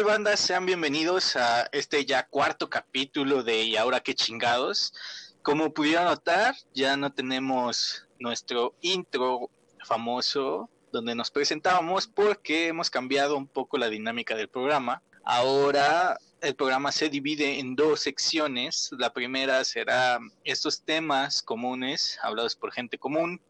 tal, banda? Sean bienvenidos a este ya cuarto capítulo de Y ahora qué chingados. Como pudieron notar, ya no tenemos nuestro intro famoso donde nos presentábamos porque hemos cambiado un poco la dinámica del programa. Ahora el programa se divide en dos secciones. La primera será estos temas comunes hablados por gente común,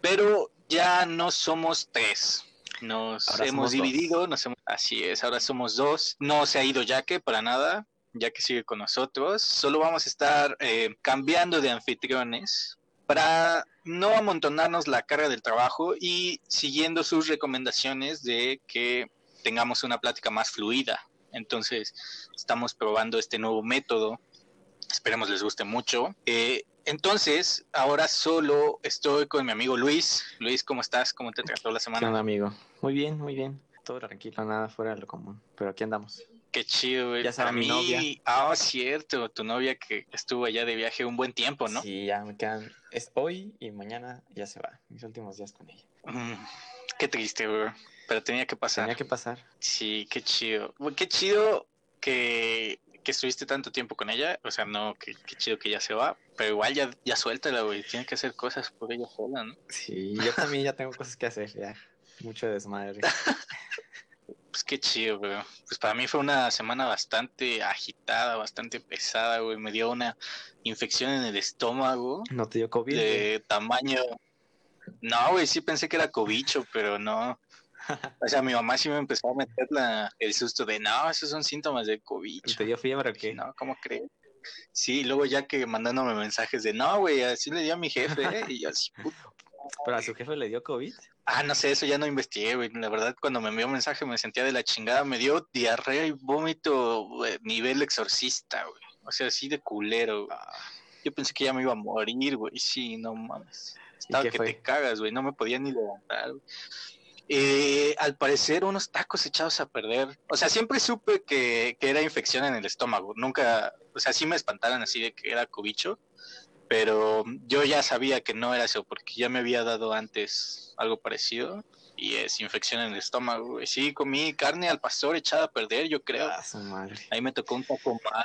pero ya no somos tres. Nos hemos dividido, nos hemos... así es, ahora somos dos. No se ha ido Yaque para nada, ya que sigue con nosotros. Solo vamos a estar eh, cambiando de anfitriones para no amontonarnos la carga del trabajo y siguiendo sus recomendaciones de que tengamos una plática más fluida. Entonces, estamos probando este nuevo método. Esperemos les guste mucho. Eh, entonces, ahora solo estoy con mi amigo Luis. Luis, ¿cómo estás? ¿Cómo te trató la semana? ¿Qué amigo? Muy bien, muy bien. Todo tranquilo, nada fuera de lo común. Pero aquí andamos. Qué chido, güey. Ya sabes, mi novia. Ah, cierto, tu novia que estuvo allá de viaje un buen tiempo, ¿no? Sí, ya me quedan. Es hoy y mañana ya se va. Mis últimos días con ella. Mm, qué triste, güey. Pero tenía que pasar. Tenía que pasar. Sí, qué chido. Qué chido que que estuviste tanto tiempo con ella, o sea, no, que, chido que ya se va, pero igual ya, ya suéltala, güey, tiene que hacer cosas por ella sola, ¿no? Sí, yo también ya tengo cosas que hacer, ya, mucho desmadre. pues qué chido, güey. Pues para mí fue una semana bastante agitada, bastante pesada, güey, me dio una infección en el estómago. ¿No te dio COVID? De tamaño... No, güey, sí pensé que era cobicho, pero no. O sea, mi mamá sí me empezó a meter la, el susto de, no, esos son síntomas de COVID. ¿Te dio fiebre o qué? No, ¿cómo crees? Sí, luego ya que mandándome mensajes de, no, güey, así le dio a mi jefe, ¿eh? y yo así, ¿Pero a su jefe le dio COVID? Ah, no sé, eso ya no investigué, güey. La verdad, cuando me envió un mensaje me sentía de la chingada. Me dio diarrea y vómito nivel exorcista, güey. O sea, así de culero. Ah. Yo pensé que ya me iba a morir, güey. Sí, no mames. Estaba que te cagas, güey. No me podía ni levantar, güey. Eh, al parecer unos tacos echados a perder. O sea, siempre supe que, era infección en el estómago. Nunca, o sea, sí me espantaron así de que era cobicho, pero yo ya sabía que no era eso porque ya me había dado antes algo parecido y es infección en el estómago. Sí, comí carne al pastor echada a perder, yo creo. Ah, su madre. Ahí me tocó un poco mal.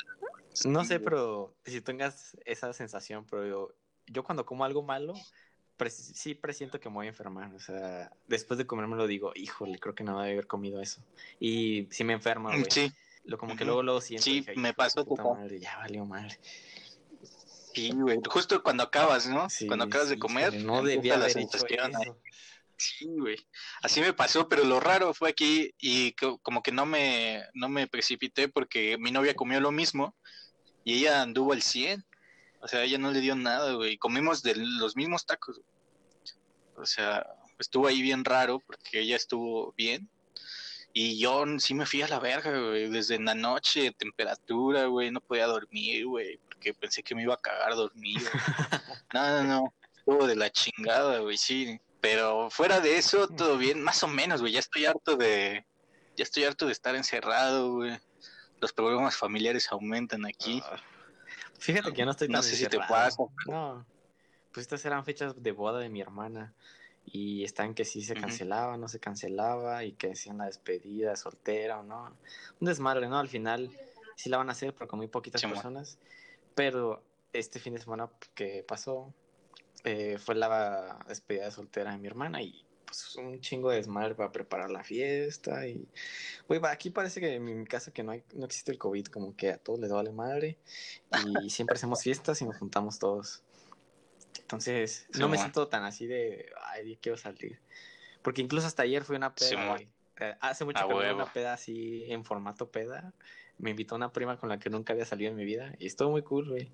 No sé, pero si tengas esa sensación, pero yo cuando como algo malo, sí presiento que me voy a enfermar. O sea, después de comerme lo digo, híjole, creo que no debe haber comido eso. Y si me enfermo, güey. Sí. Lo, como que luego lo siento. Sí, me pasó. Puta madre, ya valió madre. Sí, güey. Justo cuando acabas, ¿no? cuando acabas de comer. No debía haber hecho eso. Sí, güey. Así me pasó, pero lo raro fue aquí y como que no me, no me precipité porque mi novia comió lo mismo y ella anduvo al 100. O sea, ella no le dio nada, güey. Comimos de los mismos tacos. O sea, estuvo ahí bien raro porque ella estuvo bien. Y yo sí me fui a la verga, güey. Desde la noche, temperatura, güey. No podía dormir, güey. Porque pensé que me iba a cagar dormido. no, no, no. Estuvo de la chingada, güey, sí. Pero fuera de eso, todo bien. Más o menos, güey. Ya estoy harto de... Ya estoy harto de estar encerrado, güey. Los problemas familiares aumentan aquí. Ah. Fíjate que yo no estoy tan No sé si te pasa. No. Pues estas eran fechas de boda de mi hermana. Y están que sí se cancelaba, no se cancelaba. Y que decían la despedida, soltera o no. Un desmadre, ¿no? Al final sí la van a hacer, pero con muy poquitas personas. Pero este fin de semana que pasó eh, fue la despedida de soltera de mi hermana y pues un chingo de desmadre para preparar la fiesta y güey, aquí parece que en mi casa que no hay, no existe el COVID, como que a todos les vale madre y siempre hacemos fiestas y nos juntamos todos. Entonces, no me siento tan así de ay, quiero salir. Porque incluso hasta ayer fue una peda. Eh, hace mucho que no una peda así en formato peda. Me invitó una prima con la que nunca había salido en mi vida y estuvo muy cool, güey.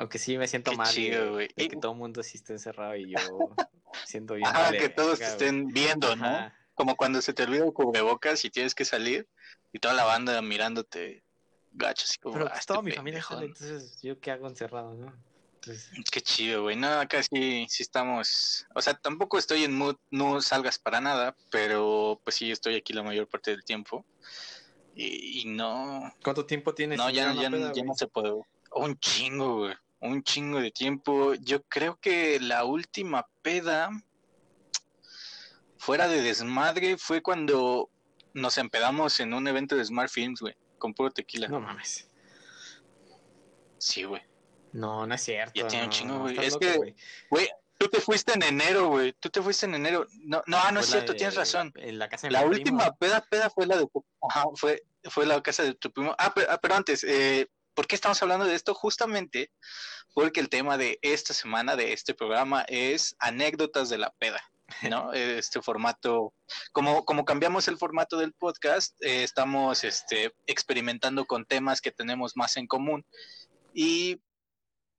Aunque sí me siento mal de, que todo el mundo sí esté encerrado y yo siento bien. Ah, que todos estén viendo, ¿no? Como cuando se te olvida el cubrebocas y tienes que salir y toda la banda mirándote gacho, así como. Pero pues, toda mi familia sale, entonces yo qué hago encerrado, ¿no? Entonces... Qué chido, güey. No, acá sí, sí estamos. O sea, tampoco estoy en mood, no salgas para nada, pero pues sí estoy aquí la mayor parte del tiempo. Y, no. ¿Cuánto tiempo tienes? No, ya, ya, ya no se puede. Un chingo, güey un chingo de tiempo. Yo creo que la última peda fuera de desmadre fue cuando nos empedamos en un evento de Smart Films, güey, con puro tequila. No mames. Sí, güey. No, no es cierto. Ya tiene un chingo, güey. Es loco, que- güey. Tú te fuiste en enero, güey. Tú te fuiste en enero. No, no, no es cierto, tienes razón. En la casa de La mi última primo. peda, peda fue la de tu- Ajá, fue, fue la casa de tu primo. Ah, pero, ah, pero antes, eh, ¿por qué estamos hablando de esto? Justamente porque el tema de esta semana, de este programa, es anécdotas de la peda, ¿no? Este formato, como, como cambiamos el formato del podcast, eh, estamos este, experimentando con temas que tenemos más en común. Y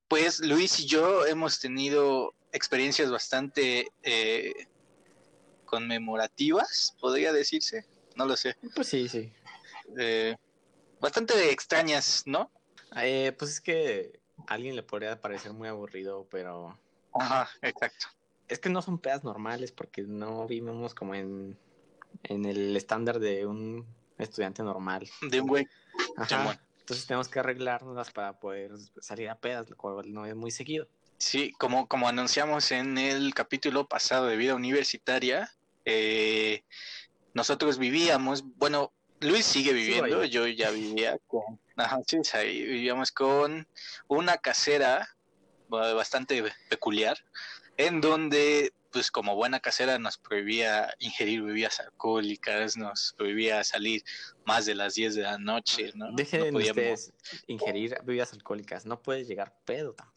pues Luis y yo hemos tenido experiencias bastante eh, conmemorativas, podría decirse, no lo sé, Pues sí, sí. eh, bastante extrañas, ¿no? Eh, pues es que a alguien le podría parecer muy aburrido, pero Ajá, exacto. es que no son pedas normales porque no vivimos como en, en el estándar de un estudiante normal. De un güey. Ajá. Entonces tenemos que arreglárnoslas para poder salir a pedas, lo cual no es muy seguido. Sí, como, como anunciamos en el capítulo pasado de vida universitaria, eh, nosotros vivíamos, bueno, Luis sigue viviendo, yo ya vivía con, ajá, sí, es ahí, vivíamos con una casera ba- bastante peculiar, en donde, pues como buena casera nos prohibía ingerir bebidas alcohólicas, nos prohibía salir más de las 10 de la noche, ¿no? Dejen No podíamos- ustedes ingerir bebidas alcohólicas, no puede llegar pedo tampoco.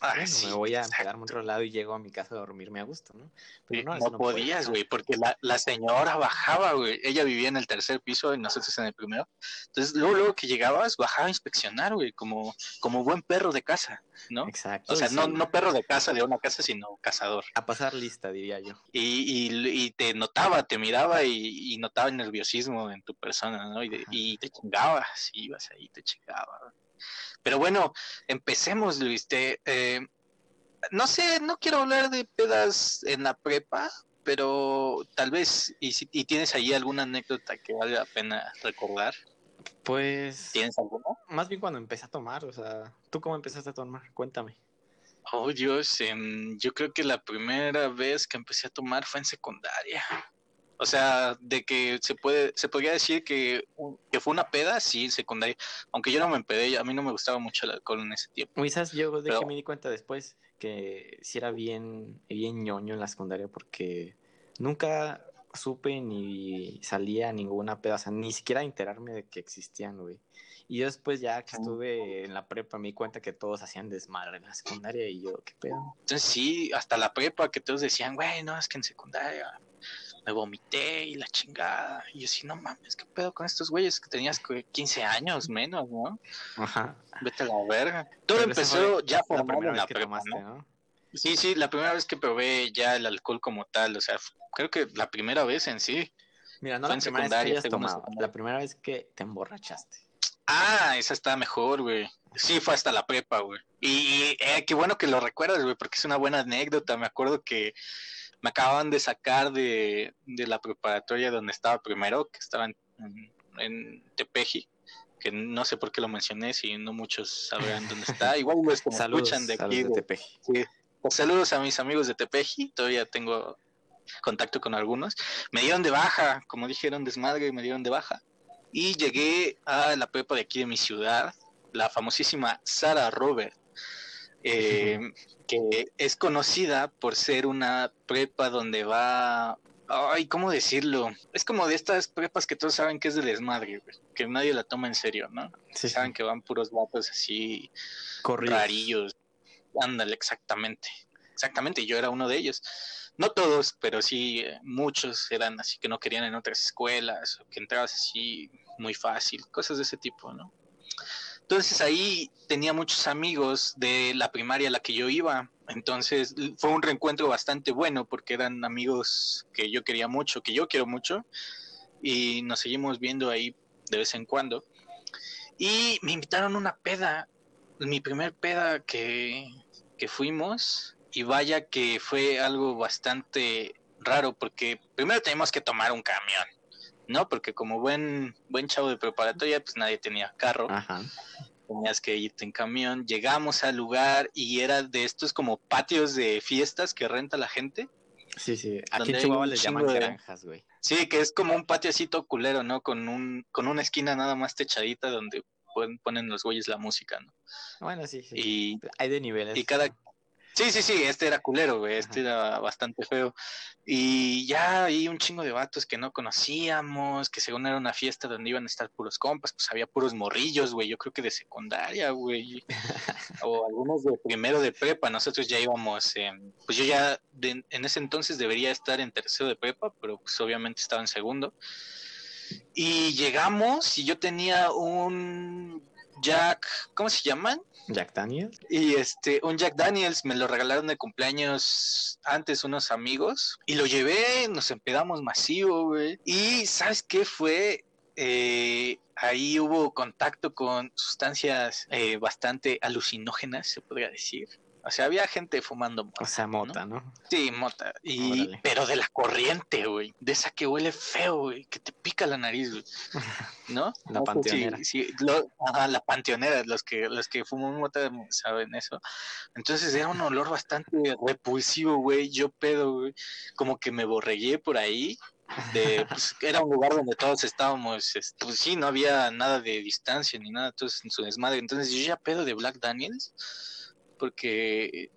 Ah, bueno, sí, me voy a quedarme a otro lado y llego a mi casa a dormirme a gusto, ¿no? Pero no, eso puede. podías, güey, porque la, la señora bajaba, güey. Ella vivía en el tercer piso y nosotros en el primero. Entonces, luego, luego que llegabas, bajaba a inspeccionar, güey, como, como buen perro de casa, ¿no? Exacto. O sea, no, sí. no perro de casa de una casa, sino cazador. A pasar lista, diría yo. Y, y, y te notaba, te miraba y, y notaba el nerviosismo en tu persona, ¿no? Y, de- y te chingabas, ibas ahí, te chingaba. Pero bueno, empecemos, Luis. Te, eh, no sé, no quiero hablar de pedas en la prepa, pero tal vez, y si y tienes ahí alguna anécdota que vale la pena recordar, Pues, ¿tienes alguna? más bien cuando empecé a tomar, o sea, ¿tú cómo empezaste a tomar? Cuéntame. Oh, Dios, em, yo creo que la primera vez que empecé a tomar fue en secundaria. O sea, de que se puede, se podría decir que, que fue una peda, sí, en secundaria. Aunque yo no me empedé, a mí no me gustaba mucho el alcohol en ese tiempo. Quizás yo de Pero- que me di cuenta después que sí era bien, bien ñoño en la secundaria porque nunca supe ni salía ninguna peda, o sea, ni siquiera enterarme de que existían, güey. Y yo después ya que estuve en la prepa me di cuenta que todos hacían desmadre en la secundaria y yo, ¿qué pedo? Entonces sí, hasta la prepa que todos decían, güey, no, es que en secundaria me vomité y la chingada. Y yo sí, no mames, ¿qué pedo con estos güeyes que tenías que 15 años menos, no? Ajá. Vete a la verga. Todo Pero empezó ya La formado primera vez la que prepa, tomaste, ¿no? ¿no? Sí, sí, la primera vez que probé ya el alcohol como tal, o sea, creo que la primera vez en sí. Mira, no la en primera vez que hayas tomado, la primera vez que te emborrachaste. Ah, esa está mejor, güey. Sí, fue hasta la prepa, güey. Y eh, qué bueno que lo recuerdas, güey, porque es una buena anécdota. Me acuerdo que me acababan de sacar de, de la preparatoria donde estaba primero, que estaba en, Tepeji, que no sé por qué lo mencioné, si no muchos sabrán dónde está. Igual que me Saludos escuchan de aquí, de de- Tepeji. Sí. Pues saludos a mis amigos de Tepeji, todavía tengo contacto con algunos. Me dieron de baja, como dijeron, desmadre, me dieron de baja. Y llegué a la prepa de aquí de mi ciudad, la famosísima Sara Robert, eh, que es conocida por ser una prepa donde va... Ay, ¿cómo decirlo? Es como de estas prepas que todos saben que es de desmadre, güey, que nadie la toma en serio, ¿no? Sí, Saben que van puros vatos así Corridos. rarillos. Ándale, exactamente. Exactamente, yo era uno de ellos. No todos, pero sí eh, muchos eran así que no querían en otras escuelas, o que entrabas así muy fácil, cosas de ese tipo, ¿no? Entonces ahí tenía muchos amigos de la primaria a la que yo iba. Entonces fue un reencuentro bastante bueno porque eran amigos que yo quería mucho, que yo quiero mucho, y nos seguimos viendo ahí de vez en cuando. Y me invitaron a una peda, mi primer peda que, que fuimos, y vaya que fue algo bastante raro, porque primero teníamos que tomar un camión, ¿no? Porque como buen, buen chavo de preparatoria, pues nadie tenía carro, Ajá. tenías que irte en camión. Llegamos al lugar y era de estos como patios de fiestas que renta la gente. Sí, sí. Aquí en Chihuahua les llaman de- granjas, güey. Sí, que es como un patiocito culero, ¿no? Con un con una esquina nada más techadita donde pueden, ponen los güeyes la música, ¿no? Bueno, sí, sí. Y, Hay de niveles. y cada... Sí, sí, sí, este era culero, güey, este era bastante feo. Y ya hay un chingo de vatos que no conocíamos, que según era una fiesta donde iban a estar puros compas, pues había puros morrillos, güey, yo creo que de secundaria, güey, o algunos de primero de prepa, nosotros ya íbamos, pues yo ya de- en ese entonces debería estar en tercero de prepa, pero pues obviamente estaba en segundo. Y llegamos y yo tenía un Jack, ¿cómo se llaman? Jack Daniels. Y este, un Jack Daniels me lo regalaron de cumpleaños antes unos amigos y lo llevé, nos empedamos masivo, güey. Y ¿sabes qué fue? Eh, ahí hubo contacto con sustancias eh, bastante alucinógenas, se podría decir. O sea, había gente fumando mota. O sea, mota, ¿no? Sí, mota. Y, Órale. pero de la corriente, güey. De esa que huele feo, güey. Que te pica la nariz, güey. ¿No? La No panteonera. si lo- ajá, la panteonera. Los que, los que fuman mota saben eso. Entonces era un olor bastante repulsivo, güey. Yo pedo, güey. Como que me borregué por ahí. De, pues, era un lugar donde todos estábamos, este, pues sí, no había nada de distancia ni nada, todos en su desmadre. Entonces yo ya pedo de Black Daniels, porque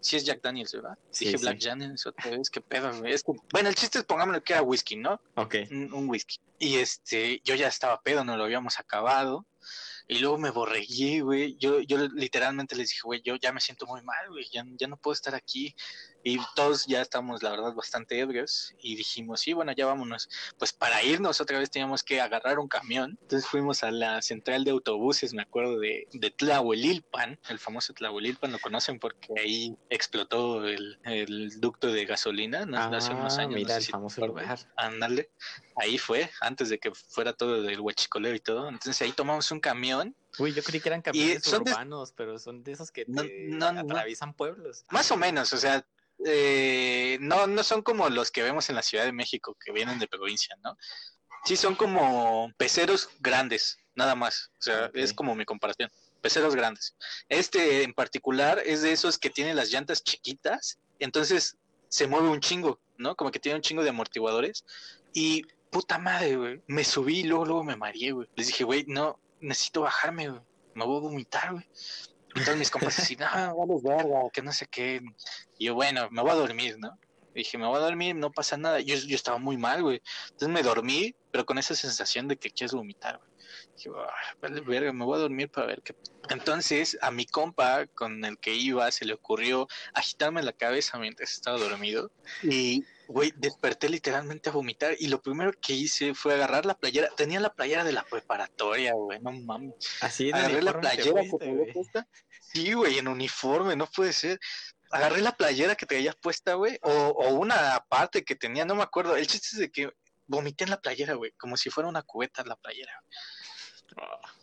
sí es Jack Daniels, ¿verdad? Sí, Dije sí. Black Daniels otra vez, qué pedo, güey. Es que- bueno, el chiste es pongámoslo que era whisky, ¿no? Ok. Un, un whisky. Y este, yo ya estaba pedo, no lo habíamos acabado. Y luego me borregué, güey. Yo, yo literalmente les dije, güey, yo ya me siento muy mal, güey. Ya, ya no puedo estar aquí. Y todos ya estamos, la verdad, bastante ebrios. Y dijimos, sí, bueno, ya vámonos. Pues para irnos otra vez teníamos que agarrar un camión. Entonces fuimos a la central de autobuses, me acuerdo, de, de Tlahuelilpan. El famoso Tlahuelilpan, lo conocen porque ahí explotó el, el ducto de gasolina, ¿no? Hace unos Ah, años. no mira sé el si te famoso acuerdas. lugar. Ándale, ahí fue, antes de que fuera todo del huachicoleo y todo. Entonces ahí tomamos un camión, Uy, yo creí que eran camiones de- urbanos, pero son de esos que No, te no, no. atraviesan pueblos. más o menos, o sea, eh, no, no son como los que vemos en la Ciudad de México, que vienen de provincia, ¿no? Sí, son como peceros grandes, nada más. O sea, es como mi comparación. Peceros grandes. Este en particular es de esos que tienen las llantas chiquitas, entonces se mueve un chingo, ¿no? Como que tiene un chingo de amortiguadores. Y puta madre, güey. Me subí y luego, luego me mareé, güey. Les dije, güey, no, necesito bajarme, güey. Me voy a vomitar, güey. Y todos mis compas así, no, vales verga, que no sé qué. Y yo, bueno, me voy a dormir, ¿no? Dije, me voy a dormir, no pasa nada. Yo, yo estaba muy mal, güey. Entonces me dormí, pero con esa sensación de que quieres vomitar, güey. Dije, "Ah, vale verga, me voy a dormir para ver qué. Entonces, a mi compa con el que iba se le ocurrió agitarme la cabeza mientras estaba dormido. Y, güey, desperté literalmente a vomitar. Y lo primero que hice fue agarrar la playera. Tenía la playera de la preparatoria, güey, no mames. Así Agarré la playera fuiste, güey. puesta. Sí, güey, en uniforme, no puede ser. Agarré la playera que traías puesta, güey, o, o una parte que tenía, no me acuerdo. El chiste es de que vomité en la playera, güey, como si fuera una cubeta la playera.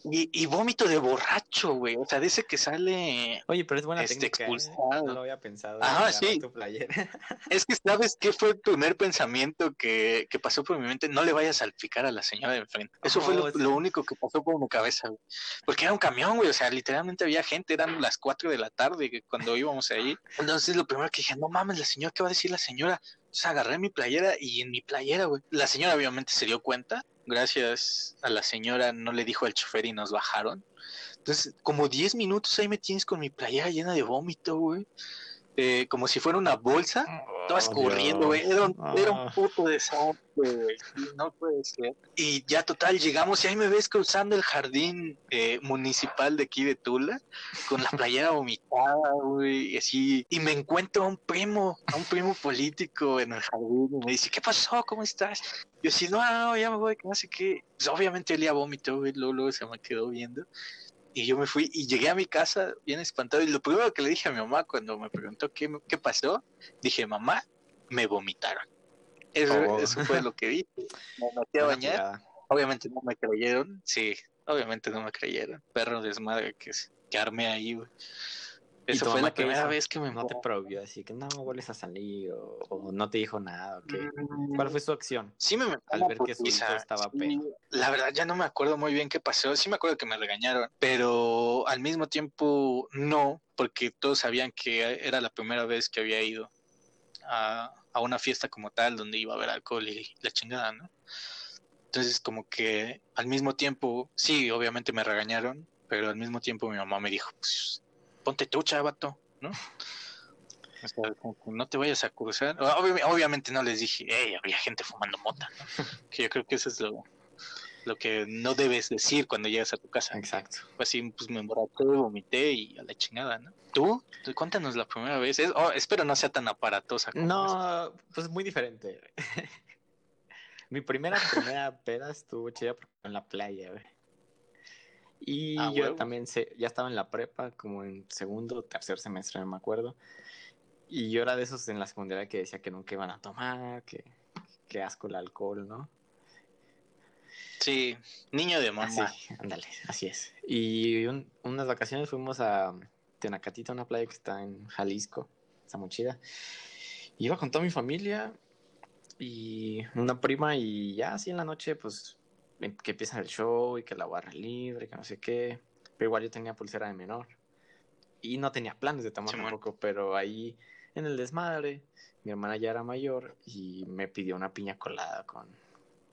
Y, y vómito de borracho, güey, o sea, dice que sale... Oye, pero es buena Este, técnica, ¿eh? expulsado. No lo había pensado. Ajá, agarrar sí. tu. Es que, ¿sabes qué fue el primer pensamiento que, que pasó por mi mente? No le vayas a salpicar a la señora de enfrente. Eso fue lo, Oh, sí. lo único que pasó por mi cabeza, güey. Porque era un camión, güey. O sea, literalmente había gente. Eran las 4 de la tarde cuando íbamos ahí. Entonces, lo primero que dije, no mames, la señora, ¿qué va a decir la señora? O sea, agarré mi playera y en mi playera, güey. La señora obviamente se dio cuenta. Gracias a la señora no le dijo al chofer y nos bajaron. Entonces, como 10 minutos ahí me tienes con mi playera llena de vómito, güey. Eh, como si fuera una bolsa. Estaba Oh, escurriendo, güey. Era, un- Dios. era un Ah. puto desastre, güey. No puede ser. Y ya total, llegamos y ahí me ves cruzando el jardín eh, municipal de aquí de Tula, con la playera vomitada, güey, y así. Y me encuentro a un primo, a un primo político en el jardín, y me dice, ¿qué pasó? ¿Cómo estás? Yo así, no, no, ya me voy, que no sé qué. Pues obviamente olía vómito, güey, luego, luego se me quedó viendo. Y yo me fui y llegué a mi casa bien espantado. Y lo primero que le dije a mi mamá cuando me preguntó qué, qué pasó, dije, mamá, me vomitaron. Eso, Oh. eso fue lo que dije. Me metí a bañar. Obviamente no me creyeron. Sí, obviamente no me creyeron. Perro desmadre que, que armé ahí, güey. ¿Y Esa fue la primera vez que me No te prohibió, así que no vuelves a salir o, o no te dijo nada. ¿o qué? Mm, ¿Cuál fue su acción? Sí me al ver que su hijo estaba pedo? La verdad ya no me acuerdo muy bien qué pasó. Sí me acuerdo que me regañaron, pero al mismo tiempo no, porque todos sabían que era la primera vez que había ido a, a una fiesta como tal donde iba a haber alcohol y la chingada, ¿no? Entonces como que al mismo tiempo, sí, obviamente me regañaron, pero al mismo tiempo mi mamá me dijo, pues ponte trucha, vato, ¿no? O sea, como que no te vayas a cruzar. Obvi- obviamente no les dije, hey, había gente fumando mota, ¿no? Que yo creo que eso es lo, lo que no debes decir cuando llegas a tu casa. Exacto. Así, pues me emborraché, vomité y a la chingada, ¿no? ¿Tú? Cuéntanos la primera vez. Es- oh, espero no sea tan aparatosa como esta. No, pues muy diferente. Mi primera, primera peda estuvo chida en la playa, güey. Y Ah, yo huevo. también sé, ya estaba en la prepa, como en segundo o tercer semestre, no me acuerdo. Y yo era de esos en la secundaria que decía que nunca iban a tomar, que, que asco el alcohol, ¿no? Sí, niño de mamá. Así, ándale, así es. Y un- unas vacaciones fuimos a Tenacatita, una playa que está en Jalisco, está muy chida. Iba con toda mi familia y una prima y ya así en la noche, pues que empieza el show y que la barra libre, que no sé qué. Pero igual yo tenía pulsera de menor y no tenía planes de tomar tampoco, pero ahí en el desmadre, mi hermana ya era mayor y me pidió una piña colada con,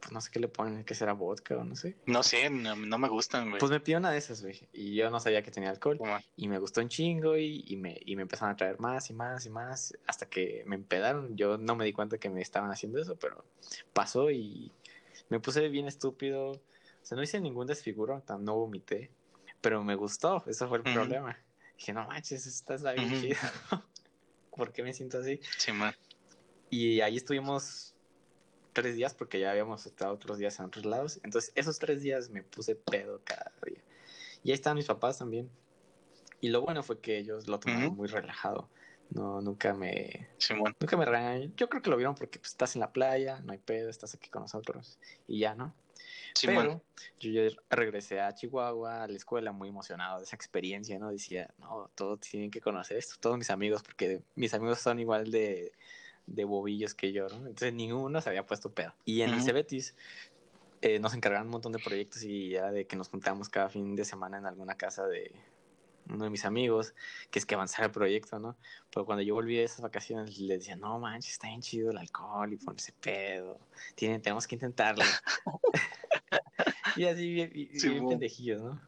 pues no sé qué le ponen, que será vodka o no sé. No sé, no, no me gustan, güey. Pues me pidió una de esas, güey. Y yo no sabía que tenía alcohol. Como- Y me gustó un chingo y, y me, y me empezaron a traer más y más y más hasta que me empedaron. Yo no me di cuenta que me estaban haciendo eso, pero pasó y me puse bien estúpido. O sea, no hice ningún desfiguro, no vomité, pero me gustó. Eso fue el problema. Dije, no manches, esta está bien chida. ¿Por qué me siento así? Sí, man. Y ahí estuvimos tres días porque ya habíamos estado otros días en otros lados. Entonces, esos tres días me puse pedo cada día. Y ahí estaban mis papás también. Y lo bueno fue que ellos lo tomaron muy relajado. No, nunca me, Simón. nunca me regañaron. Yo creo que lo vieron porque pues, estás en la playa, no hay pedo, estás aquí con nosotros. Y ya, ¿no? Simón. Pero yo ya regresé a Chihuahua, a la escuela, muy emocionado de esa experiencia, ¿no? Decía, no, todos tienen que conocer esto, todos mis amigos, porque mis amigos son igual de, de bobillos que yo, ¿no? Entonces ninguno se había puesto pedo. Y en el Ujú. Cebetis eh, nos encargaron un montón de proyectos y era de que nos juntamos cada fin de semana en alguna casa de uno de mis amigos, que es que avanzara el proyecto, ¿no? Pero cuando yo volví de esas vacaciones les decía, no manches, está bien chido el alcohol y ponerse pedo, Tienen, tenemos que intentarlo. y así bien, Sí, bien pendejillos, ¿no?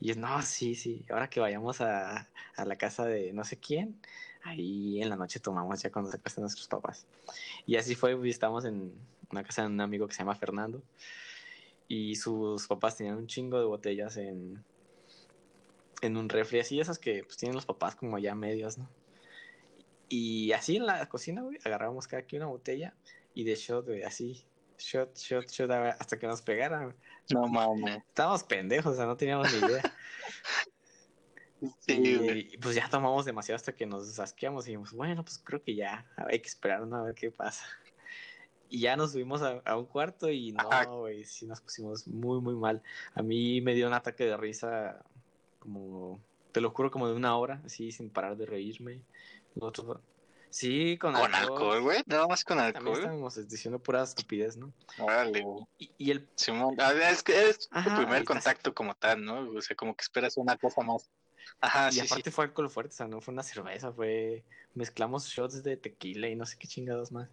Y es, no, sí, sí, ahora que vayamos a, a la casa de no sé quién, ahí en la noche tomamos ya cuando se acuestan nuestros papás. Y así fue, estamos en una casa de un amigo que se llama Fernando y sus papás tenían un chingo de botellas en, en un refri, así esas que pues, tienen los papás como ya medios, ¿no? Y así en la cocina, güey, agarrábamos cada quien una botella y de shot, güey, así, shot, shot, shot, hasta que nos pegaran. No mames. Estábamos pendejos, o sea, no teníamos ni idea. Sí, y, pues ya tomamos demasiado hasta que nos asqueamos y dijimos, bueno, pues creo que ya, hay que esperar ¿no? a ver qué pasa. Y ya nos subimos a, a un cuarto y Ajá. no, güey, sí nos pusimos muy, muy mal. A mí me dio un ataque de risa como, te lo juro, como de una hora, así sin parar de reírme. Nosotros, sí, con, Con alcohol, güey. Nada más con También alcohol. estábamos diciendo pura estupidez, ¿no? Órale, güey. Y, y el Simón. Es que es tu primer contacto como tal, ¿no? O sea, como que esperas una cosa más. Ajá, y sí, aparte sí. fue alcohol fuerte, o sea, no fue una cerveza, fue mezclamos shots de tequila y no sé qué chingados más.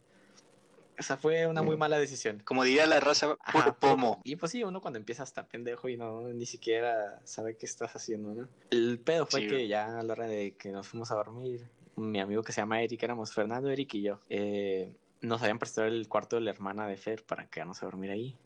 O sea, fue una muy mala decisión. Como diría la raza, Ajá, puro pomo. Y pues sí, uno cuando empieza hasta pendejo y no ni siquiera sabe qué estás haciendo, ¿no? El pedo fue Sí, que ya a la hora de que nos fuimos a dormir, mi amigo que se llama Eric, éramos Fernando, Eric y yo, eh, nos habían prestado el cuarto de la hermana de Fer para quedarnos a dormir ahí.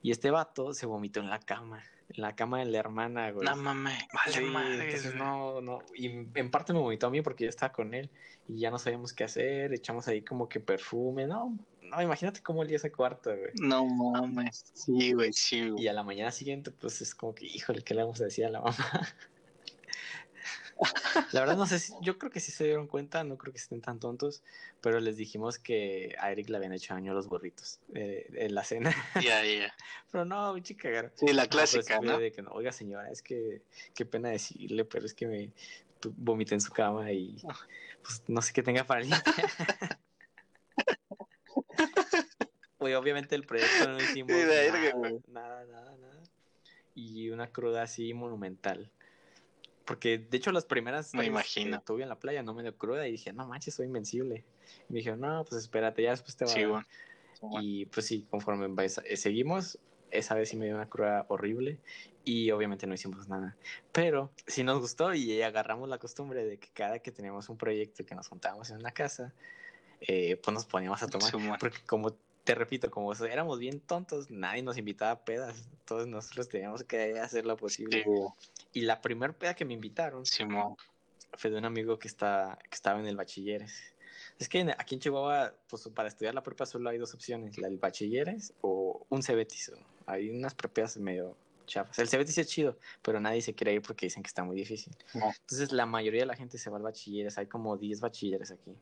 Y este vato se vomitó en la cama, en la cama de la hermana, güey. No mames. Vale, Sí, madre. entonces no, no, y en parte me vomitó a mí porque yo estaba con él y ya no sabíamos qué hacer, echamos ahí como que perfume, no, no, imagínate cómo olía ese cuarto, güey. No mames. Sí, güey, sí, güey. Y a la mañana siguiente, pues es como que, híjole, ¿qué le vamos a decir a la mamá? La verdad no sé si, yo creo que sí se dieron cuenta, no creo que estén tan tontos, pero les dijimos que a Eric le habían hecho daño los burritos eh, en la cena. Ya, ya. Pero no, pinche cagaron. Sí, la Ah, sí clásica, ¿no? de que no, oiga señora, es que qué pena decirle, pero es que me vomité en su cama y pues no sé qué tenga para limpiar. Oye, obviamente el proyecto no hicimos nada, güey. nada, nada, nada. Y una cruda así monumental. Porque de hecho las primeras me imagino. que tuve en la playa no me dio cruda y dije, no manches, soy invencible. Y me dijeron, no, pues espérate, ya después te va sí, a bueno. Y pues sí, conforme eh, seguimos, esa vez sí me dio una cruda horrible y obviamente no hicimos nada. Pero sí nos gustó y agarramos la costumbre de que cada que teníamos un proyecto que nos juntábamos en una casa, eh, pues nos poníamos a tomar. Porque como te repito, como éramos bien tontos, nadie nos invitaba a pedas. Todos nosotros teníamos que hacer lo posible. Y la primera peda que me invitaron fue de un amigo que, está, que estaba en el bachilleres. Es que aquí en Chihuahua, pues para estudiar la prepa solo hay dos opciones, la del bachilleres o un cebetis. Hay unas prepas medio chafas. El cebetis es chido, pero nadie se quiere ir porque dicen que está muy difícil. Entonces la mayoría de la gente se va al bachilleres, hay como 10 bachilleres aquí.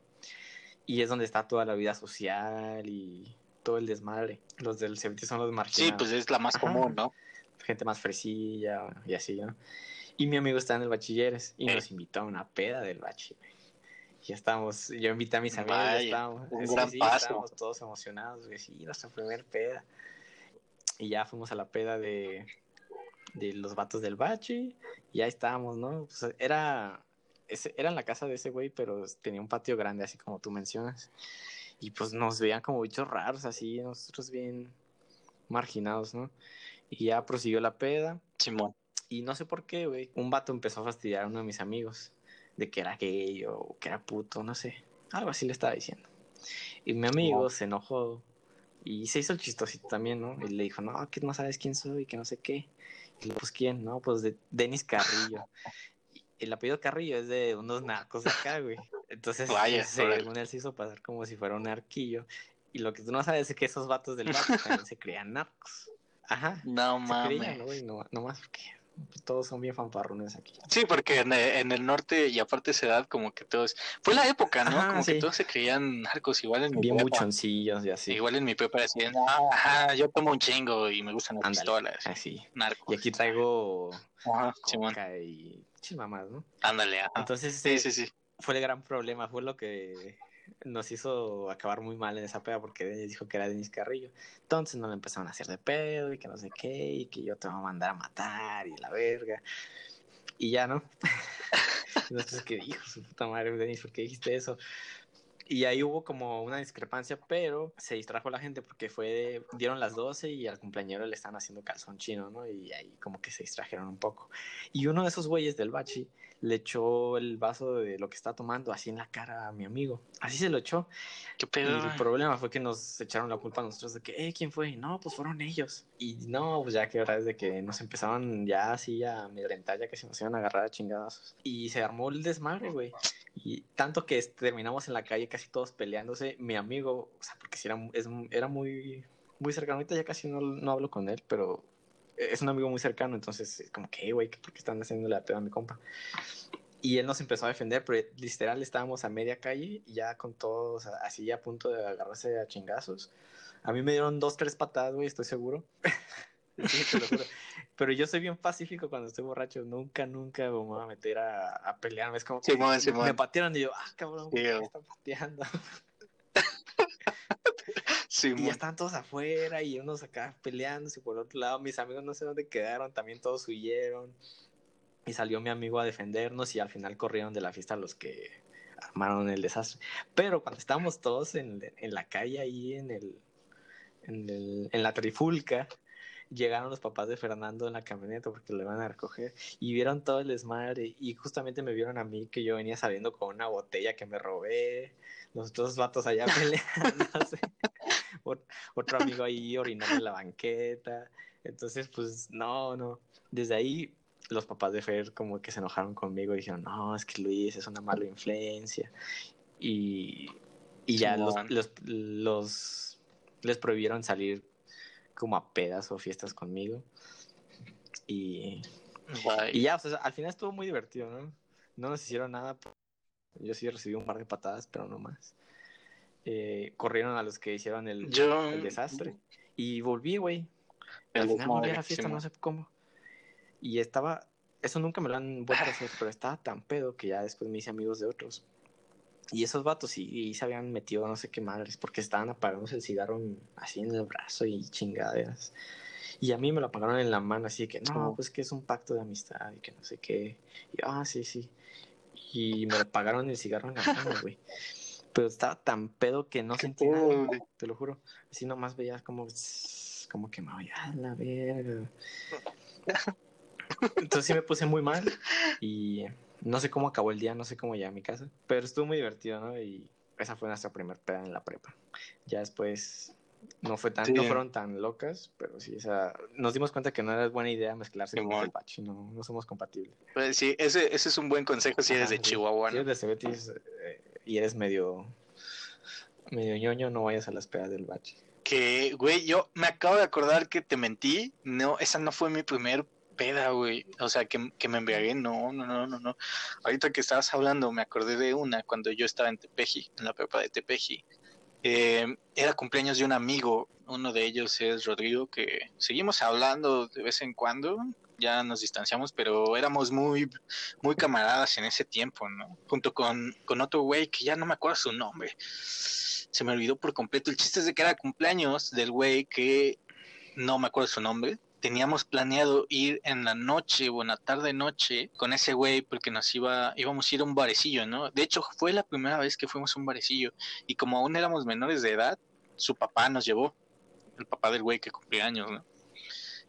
Y es donde está toda la vida social y todo el desmadre. Los del cebetis son los marginados. Sí, pues es la más común, ¿no? Gente más fresilla y así, ¿no? Y mi amigo está en el bachilleres y nos invitó a una peda del bachiller ya estamos, yo invité a mis amigos, ya estábamos, un gran paso. estábamos todos emocionados, sí, nuestra primer peda. Y ya fuimos a la peda de, de los vatos del bache, y ahí estábamos, ¿no? Pues era, ese, era en la casa de ese güey, pero tenía un patio grande, así como tú mencionas. Y pues nos veían como bichos raros, así, nosotros bien marginados, ¿no? Y ya prosiguió la peda. Simón. Y no sé por qué, güey, un vato empezó a fastidiar a uno de mis amigos de que era gay o que era puto, no sé. Algo así le estaba diciendo. Y mi amigo se enojó y se hizo el chistosito también, ¿no? Y le dijo, no, que no sabes quién soy, que no sé qué. Y le pues, ¿quién? No, pues de Denis Carrillo. el apellido Carrillo es de unos narcos de acá, güey. Entonces, Vaya, según él se hizo pasar como si fuera un arquillo. Y lo que tú no sabes es que esos vatos del barco también se creían narcos. Ajá. No mames. no, no más porque todos son bien fanfarrones aquí. Sí, porque en, el norte y aparte de esa edad, como que todos. Fue la época, ¿no? como que todos se creían narcos, igual en mi Bien muchoncillos y así. Igual en mi prepa decían, ajá, yo tomo un chingo y me gustan las pistolas. Así. Narcos. Y aquí traigo. Ajá, y chimamás, ¿no? Ándale, ajá. Entonces, sí, sí, sí. Fue el gran problema, fue lo que nos hizo acabar muy mal en esa peda porque dijo que era Denis Carrillo. Entonces nos lo empezaron a hacer de pedo y que no sé qué, y que yo te voy a mandar a matar y la verga. Y ya, ¿no? Entonces, ¿qué dijo su puta madre, Denis? ¿Por qué dijiste eso? Y ahí hubo como una discrepancia, pero se distrajo la gente porque fue, dieron las 12 y al cumpleañero le estaban haciendo calzón chino, ¿no? Y ahí como que se distrajeron un poco. Y uno de esos güeyes del bachi le echó el vaso de lo que está tomando así en la cara a mi amigo. Así se lo echó. ¿Qué pedo? Y el problema fue que nos echaron la culpa a nosotros de que, eh, ¿quién fue? No, pues fueron ellos. Y no, pues ya que ahora es de que nos empezaban ya así a amedrentar, ya que se nos iban a agarrar a chingadazos. Y se armó el desmadre, güey. Y tanto que terminamos en la calle casi todos peleándose. Mi amigo, o sea, porque si era, era muy, muy cercano. Ahorita ya casi no, no hablo con él, pero es un amigo muy cercano, entonces, como que, güey, ¿por qué están haciendo la peda a mi compa? Y él nos empezó a defender, pero literal estábamos a media calle, ya con todos así a punto de agarrarse a chingazos. A mí me dieron dos, tres patadas, güey, estoy seguro. Pero yo soy bien pacífico cuando estoy borracho. Nunca, nunca me voy a meter a, a pelearme. Es como que me patearon y yo, ah, cabrón, me están pateando. y ya están todos afuera y unos acá peleándose por otro lado. Mis amigos no sé dónde quedaron, también todos huyeron. Y salió mi amigo a defendernos y al final corrieron de la fiesta los que armaron el desastre. Pero cuando estábamos todos en, en la calle ahí en el, en el, en la trifulca, llegaron los papás de Fernando en la camioneta porque lo iban a recoger y vieron todo el desmadre y justamente me vieron a mí que yo venía saliendo con una botella que me robé, los dos vatos allá peleándose, otro amigo ahí orinando en la banqueta, entonces pues no, no, desde ahí los papás de Fer como que se enojaron conmigo y dijeron, no, es que Luis es una mala influencia y, y ya los, los, los les prohibieron salir como a pedas o fiestas conmigo. Y, y ya, o sea, al final estuvo muy divertido, ¿no? No nos hicieron nada. Yo sí recibí un par de patadas, pero no más. Eh, corrieron a los que hicieron el, el desastre. Y volví, güey. Al final volví a la fiesta, no sé cómo. Y estaba, eso nunca me lo han vuelto a hacer, pero estaba tan pedo que ya después me hice amigos de otros. Y esos vatos sí, se habían metido no sé qué madres, porque estaban apagándose el cigarro así en el brazo y chingaderas. Y a mí me lo pagaron en la mano, así que, no, pues que es un pacto de amistad y que no sé qué. Y ah, sí, sí. Y me lo pagaron el cigarro en la mano, güey. Pero estaba tan pedo que no sentí nada, te lo juro. Así nomás veías como, como que me voy a la verga. Entonces sí me puse muy mal y no sé cómo acabó el día, no sé cómo llegué a mi casa, pero estuvo muy divertido, ¿no? Y esa fue nuestra primera peda en la prepa. Ya después no fue tan, no fueron tan locas, pero sí, o sea, nos dimos cuenta que no era buena idea mezclarse con el Pachi, no, no somos compatibles. Pues sí, ese, ese es un buen consejo si eres de Chihuahua, Si eres de Cebetis eh, y eres medio, medio ñoño, no vayas a las pedas del Bachi. Que, güey, yo me acabo de acordar que te mentí, no, esa no fue mi primer peda, güey. O sea, que, que, me embriagué. No, no, no, no, no. Ahorita que estabas hablando, me acordé de una cuando yo estaba en Tepeji, en la prepa de Tepeji. Eh, era cumpleaños de un amigo. Uno de ellos es Rodrigo, que seguimos hablando de vez en cuando. Ya nos distanciamos, pero éramos muy, muy camaradas en ese tiempo, ¿no? Junto con, con otro güey que ya no me acuerdo su nombre. Se me olvidó por completo. El chiste es de que era cumpleaños del güey que no me acuerdo su nombre, teníamos planeado ir en la noche o en la tarde noche con ese güey porque nos iba íbamos a ir a un barecillo, ¿no? De hecho, fue la primera vez que fuimos a un barecillo y como aún éramos menores de edad, su papá nos llevó, el papá del güey que cumplía años, ¿no?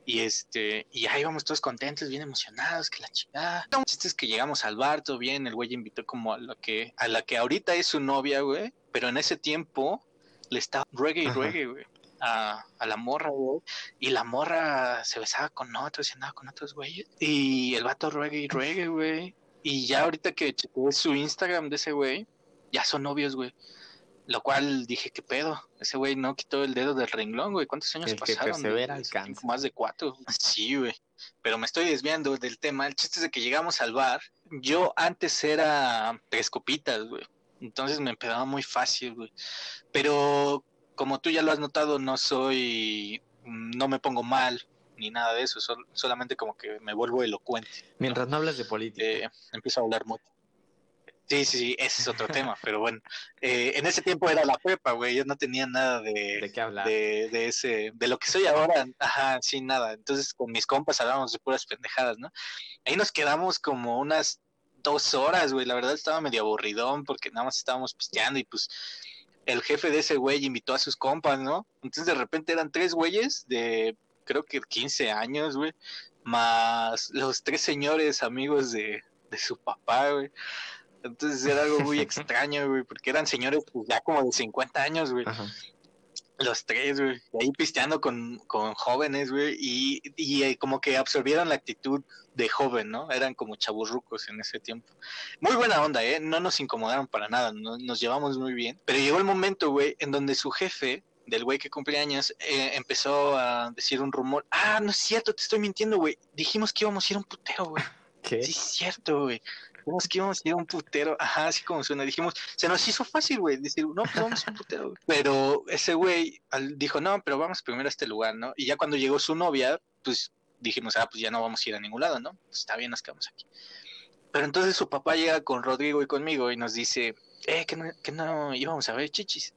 Y este, y ahí íbamos todos contentos, bien emocionados, que la chingada. es que llegamos al bar, todo bien, el güey invitó como a la que, a la que ahorita es su novia, güey, pero en ese tiempo le estaba ruegue y ruegue, güey a, la morra, güey. Y la morra se besaba con otros y andaba con otros güeyes. Y el vato ruegue y ruegue, güey. Y ya ahorita que chequé su Instagram de ese güey, ya son novios, güey. Lo cual dije, ¿qué pedo? Ese güey no quitó el dedo del renglón, güey. ¿Cuántos años el pasaron? Que Más de cuatro. Sí, güey. Pero me estoy desviando del tema. El chiste es de que llegamos al bar. Yo antes era tres copitas, güey. Entonces me empezaba muy fácil, güey. Pero como tú ya lo has notado, no soy, no me pongo mal ni nada de eso, solamente como que me vuelvo elocuente. Mientras no, hablas de política. Eh, empiezo a hablar mucho. Sí, sí, sí, ese es otro tema, pero bueno, eh, en ese tiempo era la prepa, güey, yo no tenía nada de... ¿De qué hablar? De, de, ese, de lo que soy ahora, ajá, sin nada, entonces con mis compas hablábamos de puras pendejadas, ¿no? Ahí nos quedamos como unas dos horas, güey, la verdad estaba medio aburridón porque nada más estábamos pisteando y pues el jefe de ese güey invitó a sus compas, ¿no? Entonces de repente eran tres güeyes de creo que 15 años, güey, más los tres señores amigos de, de su papá, güey. Entonces era algo muy extraño, güey, porque eran señores pues, ya como de 50 años, güey. Los tres, güey. Ahí pisteando con, con jóvenes, güey. Y, y eh, como que absorbieron la actitud de joven, ¿no? Eran como chaburrucos en ese tiempo. Muy buena onda, ¿eh? No nos incomodaron para nada, nos llevamos muy bien. Pero llegó el momento, güey, en donde su jefe, del güey que cumple años, eh, empezó a decir un rumor. Ah, no es cierto, te estoy mintiendo, güey. Dijimos que íbamos a ir a un putero, güey. ¿Qué? Sí, es cierto, güey. Dijimos que íbamos a ir a un putero. Ajá, así como suena. Dijimos, se nos hizo fácil, güey, decir, no, pues vamos a un putero. Pero ese güey dijo, no, pero vamos primero a este lugar, ¿no? Y ya cuando llegó su novia, pues dijimos, ah, pues ya no vamos a ir a ningún lado, ¿no? Pues está bien, nos quedamos aquí. Pero entonces su papá llega con Rodrigo y conmigo y nos dice, eh, que no, que no íbamos a ver chichis.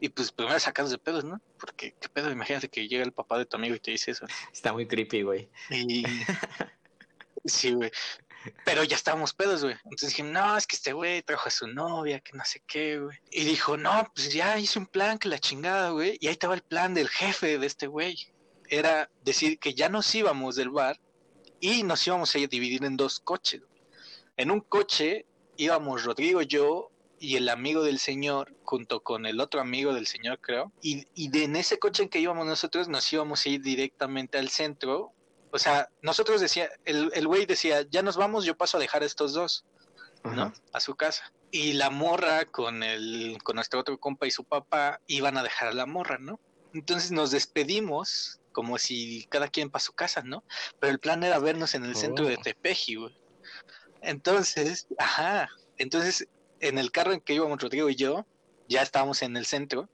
Y pues primero sacamos de pedos, ¿no? Porque, ¿qué pedo? Imagínate que llega el papá de tu amigo y te dice eso. Está muy creepy, güey. Y... sí, güey. Pero ya estábamos pedos, güey. Entonces dije, no, es que este güey trajo a su novia, que no sé qué, güey. Y dijo, no, pues ya hice un plan, que la chingada, güey. Y ahí estaba el plan del jefe de este güey era decir que ya nos íbamos del bar y nos íbamos a dividir en dos coches. En un coche íbamos Rodrigo, yo y el amigo del señor, junto con el otro amigo del señor, creo. Y, de, en ese coche en que íbamos nosotros, nos íbamos a ir directamente al centro. O sea, nosotros decía, el, el güey decía, ya nos vamos, yo paso a dejar a estos dos, ¿no? A su casa. Y la morra con el, con nuestro otro compa y su papá iban a dejar a la morra, ¿no? Entonces nos despedimos como si cada quien para su casa, ¿no? Pero el plan era vernos en el centro de oh. Tepeji, güey. Entonces, ajá, entonces en el carro en que íbamos Rodrigo y yo, ya estábamos en el centro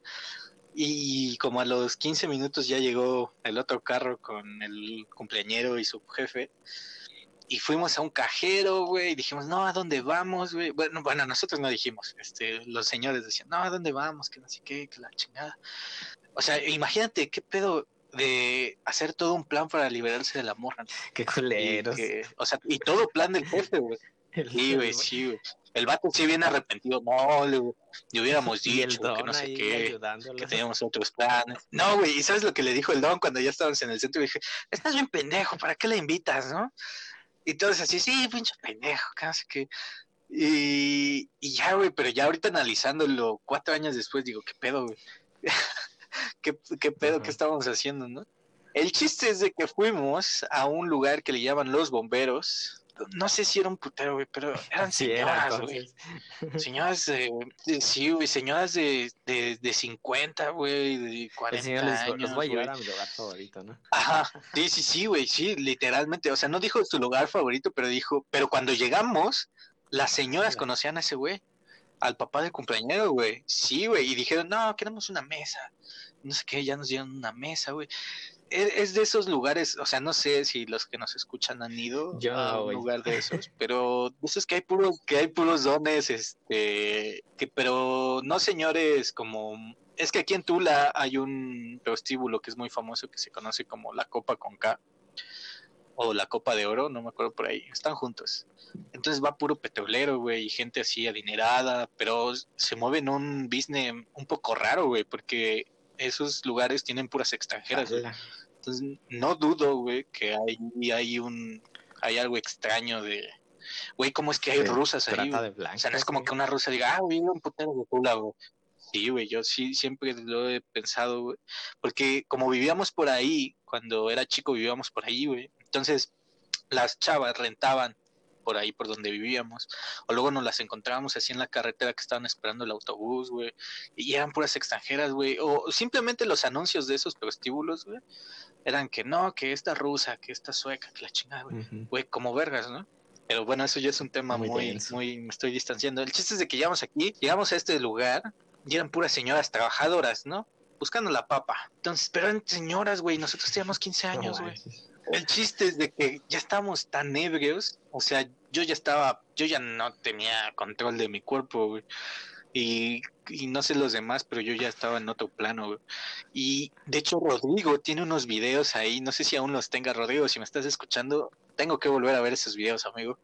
y como a los 15 minutos ya llegó el otro carro con el cumpleañero y su jefe y fuimos a un cajero, güey, y dijimos, no, ¿a dónde vamos, güey? Bueno, bueno, nosotros no dijimos, este, los señores decían, no, ¿a dónde vamos? Que no sé qué, que la chingada. O sea, imagínate qué pedo de hacer todo un plan para liberarse del amor. Qué culeros. o sea, y todo plan del jefe, güey. Sí, güey, sí, güey. El vato sí viene arrepentido, no, le, hubiéramos dicho que no sé qué, que teníamos otros planes. No, güey, ¿y sabes lo que le dijo el don cuando ya estábamos en el centro? Y dije, estás bien pendejo, ¿para qué le invitas, no? Y todos así, sí, pinche pendejo, casi que... Y, y ya, güey, pero ya ahorita analizándolo cuatro años después, digo, ¿qué pedo, güey? ¿Qué, ¿Qué, pedo que estábamos haciendo, no? El chiste es de que fuimos a un lugar que le llaman Los Bomberos, no sé si era un putero, güey, pero eran señoras, güey. señoras de, sí, güey, señoras de, de, de 50, güey, de 40 les, años. Los voy a llevar a mi lugar favorito, ¿no? Ajá, sí, sí, sí, güey, sí, literalmente. O sea, no dijo su lugar favorito, pero dijo, pero cuando llegamos, las señoras conocían a ese güey, al papá del cumpleañero, güey. Sí, güey, y dijeron, no, queremos una mesa. No sé qué, ya nos dieron una mesa, güey es de esos lugares, o sea, no sé si los que nos escuchan han ido a un lugar de esos, pero es que hay puros, que hay puros dones, este, que, pero no señores como, es que aquí en Tula hay un prostíbulo que es muy famoso que se conoce como la Copa con K, o la Copa de Oro, no me acuerdo por ahí, están juntos. Entonces va puro petrolero, güey, y gente así adinerada, pero se mueve en un business un poco raro, güey, porque esos lugares tienen puras extranjeras, Entonces, no dudo, güey, que hay, hay un hay algo extraño de güey, ¿cómo es que hay rusas ahí? o sea, no es como que una rusa diga, ah, güey, un putero de Tula, güey. Sí, güey, yo sí siempre lo he pensado, güey. Porque como vivíamos por ahí, cuando era chico vivíamos por ahí, güey. Entonces, las chavas rentaban por ahí por donde vivíamos. O luego nos las encontrábamos así en la carretera que estaban esperando el autobús, güey. Y eran puras extranjeras, güey. O simplemente los anuncios de esos prostíbulos, güey. Eran que no, que esta rusa, que esta sueca, que la chingada, güey. Güey, como vergas, ¿no? Pero bueno, eso ya es un tema muy, muy, muy, me estoy distanciando. El chiste es de que llegamos aquí, llegamos a este lugar y eran puras señoras trabajadoras, ¿no? Buscando la papa. Entonces, pero eran señoras, güey. Nosotros teníamos 15 años, güey. El chiste es de que ya estamos tan ebrios, o sea, yo ya estaba, yo ya no tenía control de mi cuerpo, güey. Y, no sé los demás, pero yo ya estaba en otro plano, güey. Y de hecho Rodrigo tiene unos videos ahí, no sé si aún los tenga Rodrigo, si me estás escuchando, tengo que volver a ver esos videos, amigo.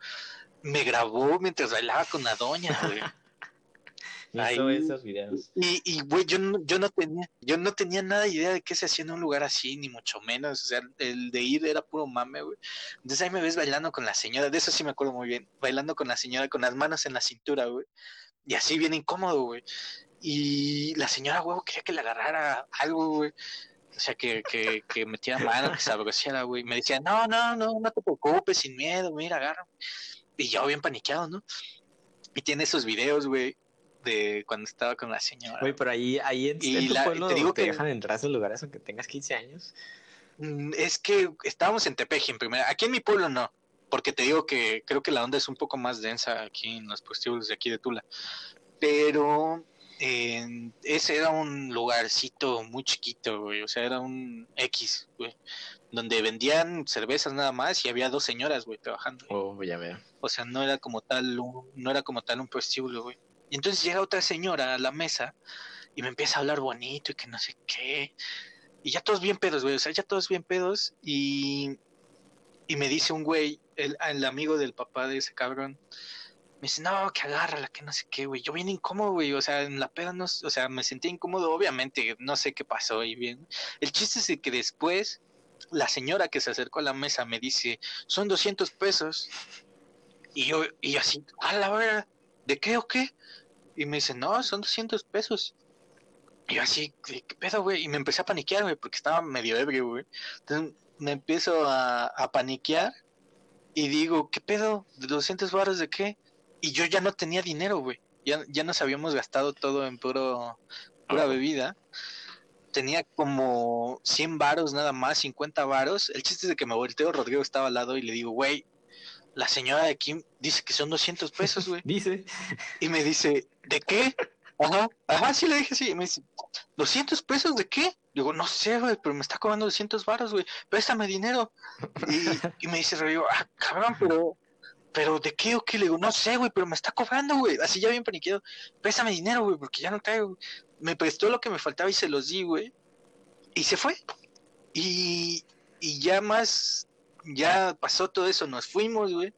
Me grabó mientras bailaba con la doña, güey. Esos videos. Y, güey, yo no, yo no tenía, yo no tenía nada idea de qué se hacía en un lugar así, ni mucho menos. O sea, el de ir era puro mame, güey. Entonces ahí me ves bailando con la señora, de eso sí me acuerdo muy bien, bailando con la señora con las manos en la cintura, güey. Y así bien incómodo, güey. Y la señora, güey, quería que le agarrara algo, güey. O sea, que, que, que metiera mano, que se abrociera, güey. Me decía, no, no, no, no te preocupes, sin miedo, mira, agarra. Y yo bien paniqueado, ¿no? Y tiene esos videos, güey, de cuando estaba con la señora. Güey, pero ahí, ahí en, tu pueblo te, digo que, dejan entrar a esos lugares aunque tengas 15 años. Mm, es que estábamos en Tepeji en primera. Aquí en mi pueblo no, porque te digo que creo que la onda es un poco más densa aquí en los postíbulos de aquí de Tula. Pero ese era un lugarcito muy chiquito, güey. O sea, era un X, güey. Donde vendían cervezas nada más y había dos señoras, güey, trabajando. Oh, ya veo. O sea, no era como tal un, no era como tal un prostíbulo, güey. Y entonces llega otra señora a la mesa y me empieza a hablar bonito y que no sé qué. Y ya todos bien pedos, güey. O sea, ya todos bien pedos. Y, y me dice un güey, el, amigo del papá de ese cabrón, me dice, no, que agárrala, que no sé qué, güey. Yo bien incómodo, güey. O sea, en la peda no, o sea, me sentí incómodo, obviamente, no sé qué pasó y bien. El chiste es que después la señora que se acercó a la mesa me dice, son 200 pesos. Y yo, y así, a la verdad, ¿de qué o qué? Y me dice, no, son 200 pesos. Y yo así, ¿qué pedo, güey? Y me empecé a paniquear, güey, porque estaba medio ebrio, güey. Entonces me empiezo a, a paniquear y digo, ¿qué pedo? ¿De 200 baros de qué? Y yo ya no tenía dinero, güey. Ya, ya nos habíamos gastado todo en puro, pura bebida. Tenía como 100 varos nada más, 50 varos. El chiste es de que me volteo, Rodrigo estaba al lado y le digo, güey, la señora de aquí dice que son 200 pesos, güey. dice. Y me dice, ¿de qué? Ajá, ajá, sí le dije sí. Y me dice, ¿200 pesos de qué? Digo, no sé, güey, pero me está cobrando 200 varos, güey. Préstame dinero. Y, me dice, Rodrigo, ah, cabrón, pero, pero ¿de qué o qué? Le digo, no sé, güey, pero me está cobrando, güey. Así ya bien paniqueado. Préstame dinero, güey, porque ya no traigo. Me prestó lo que me faltaba y se los di, güey. Y se fue. Y, y ya más, ya pasó todo eso, nos fuimos, güey.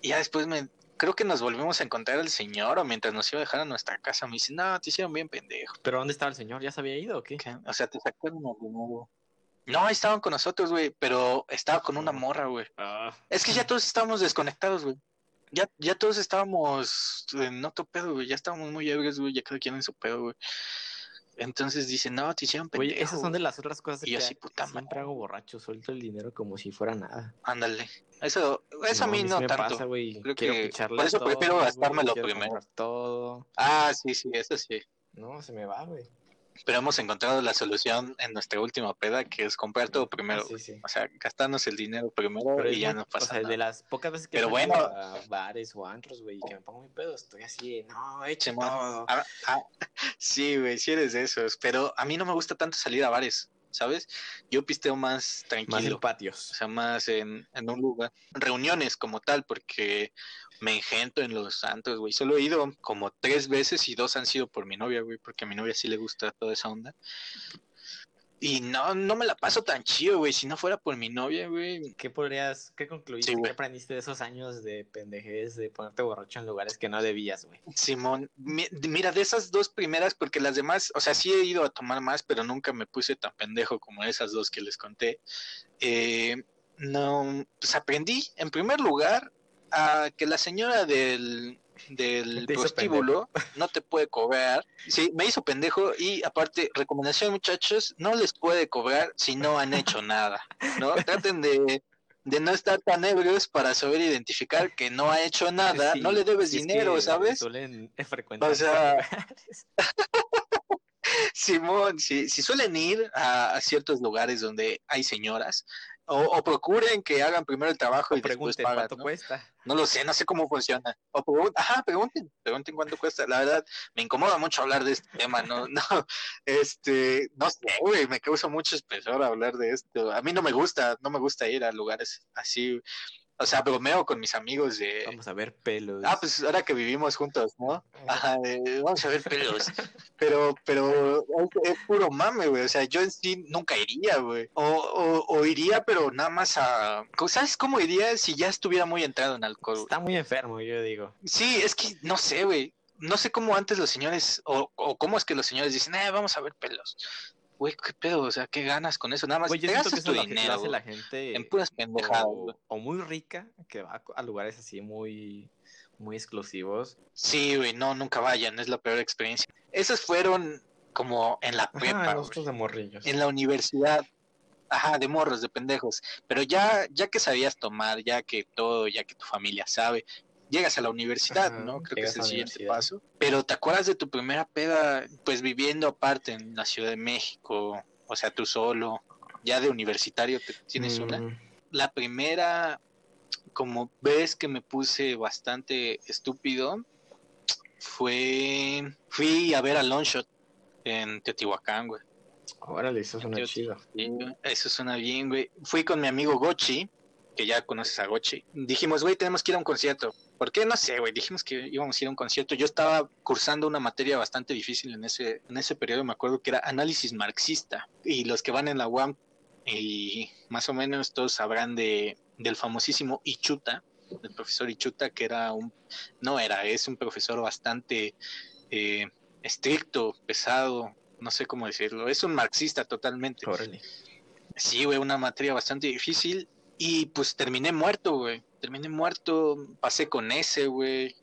Y ya después me, creo que nos volvimos a encontrar el señor o mientras nos iba a dejar a nuestra casa me dice, no, te hicieron bien pendejo. ¿Pero dónde estaba el señor? ¿Ya se había ido o qué? O sea, te sacaron de nuevo. No, estaban con nosotros, güey, pero estaba con una morra, güey. Ah. Es que ya todos estábamos desconectados, güey. Ya, ya todos estábamos en otro pedo, güey. Ya estábamos muy ebrios, güey. Ya cada quien en su pedo, güey. Entonces dicen, no, te hicieron pendejo. Oye, esas son de las otras cosas Y que yo así, puta siempre hago borracho, suelto el dinero como si fuera nada. Ándale. Eso, eso a mí sí no me tanto. pasa. Creo que- por eso todo, prefiero gastármelo primero. todo. Ah, sí, sí, eso sí. No, se me va, güey. Pero hemos encontrado la solución en nuestra última peda, que es comprar todo primero. Ah, sí, sí. O sea, gastarnos el dinero primero Pero y ya no pasa O sea, nada. de las pocas veces que Pero bueno. a bares o antros, güey, y que me pongo muy pedo, estoy así, no, eche todo. Ah, ah, sí, güey, sí eres de esos. Pero a mí no me gusta tanto salir a bares, ¿sabes? Yo pisteo más Más tranquilo. en patios. O sea, más en, en un lugar. Reuniones como tal, porque me engento en los santos, güey. Solo he ido como tres veces y dos han sido por mi novia, güey, porque a mi novia sí le gusta toda esa onda. Y no, no me la paso tan chido, güey. Si no fuera por mi novia, güey. ¿Qué podrías, qué concluiste, Sí, qué aprendiste de esos años de pendejez, de ponerte borracho en lugares que no debías, güey? Simón, mi- mira, de esas dos primeras, porque las demás, o sea, sí he ido a tomar más, pero nunca me puse tan pendejo como esas dos que les conté. Eh, no, pues aprendí, en primer lugar, a que la señora del, del prostíbulo no te puede cobrar. Sí, me hizo pendejo y aparte, recomendación muchachos, no les puede cobrar si no han hecho nada, ¿no? Traten de, de no estar tan ebrios para saber identificar que no ha hecho nada, Sí, no le debes es dinero, que ¿sabes? Suelen frecuentar O sea. Simón, si, si suelen ir a, a ciertos lugares donde hay señoras, o, o procuren que hagan primero el trabajo O y después pregunten pagan, cuánto ¿no? cuesta. No lo sé, no sé cómo funciona. O pregun- Ajá, pregunten, pregunten cuánto cuesta. La verdad, me incomoda mucho hablar de este tema, no, no, este, no sé, güey, me causa mucho espesor hablar de esto. A mí no me gusta, no me gusta ir a lugares así. O sea, bromeo con mis amigos de, Vamos a ver pelos. ah, pues ahora que vivimos juntos, ¿no? Ajá, de, vamos a ver pelos. Pero, pero es, es puro mame, güey. O sea, yo en sí nunca iría, güey. O, o, o iría, pero nada más a. ¿Sabes cómo iría si ya estuviera muy entrado en alcohol? güey? Está muy enfermo, yo digo. Sí, es que no sé, güey. No sé cómo antes los señores, o, o cómo es que los señores dicen, eh, vamos a ver pelos. Güey, qué pedo, o sea, qué ganas con eso. Nada más Güey, yo te siento que gastas eso tu dinero hace la gente en puras pendejadas. o, o muy rica, que va a lugares así muy, muy exclusivos. Sí, güey, no, nunca vayan, es la peor experiencia. Esos fueron como en la prepa, Ajá, de morrillos. en la universidad, ajá, de morros, de pendejos, pero ya, ya que sabías tomar, ya que todo, ya que tu familia sabe, llegas a la universidad, Ajá, ¿no? Creo que es el siguiente paso. Pero ¿te acuerdas de tu primera peda, pues viviendo aparte en la Ciudad de México, o sea, tú solo, ya de universitario te- tienes una? Mm, La primera, como ves que me puse bastante estúpido, fue, fui a ver a Longshot en Teotihuacán, güey. Órale, eso suena chido. Eso suena bien, güey. Fui con mi amigo Gochi, que ya conoces a Gochi. Dijimos, güey, tenemos que ir a un concierto. ¿Por qué? No sé, güey. Dijimos que íbamos a ir a un concierto. Yo estaba cursando una materia bastante difícil en ese, en ese periodo, me acuerdo que era análisis marxista. Y los que van en la UAM, y más o menos todos sabrán de, del famosísimo Ichuta, del profesor Ichuta, que era un, no era, es un profesor bastante eh, estricto, pesado, no sé cómo decirlo. Es un marxista totalmente. Órale. Sí, güey, una materia bastante difícil. Y pues terminé muerto, güey. Terminé muerto, pasé con ese, güey.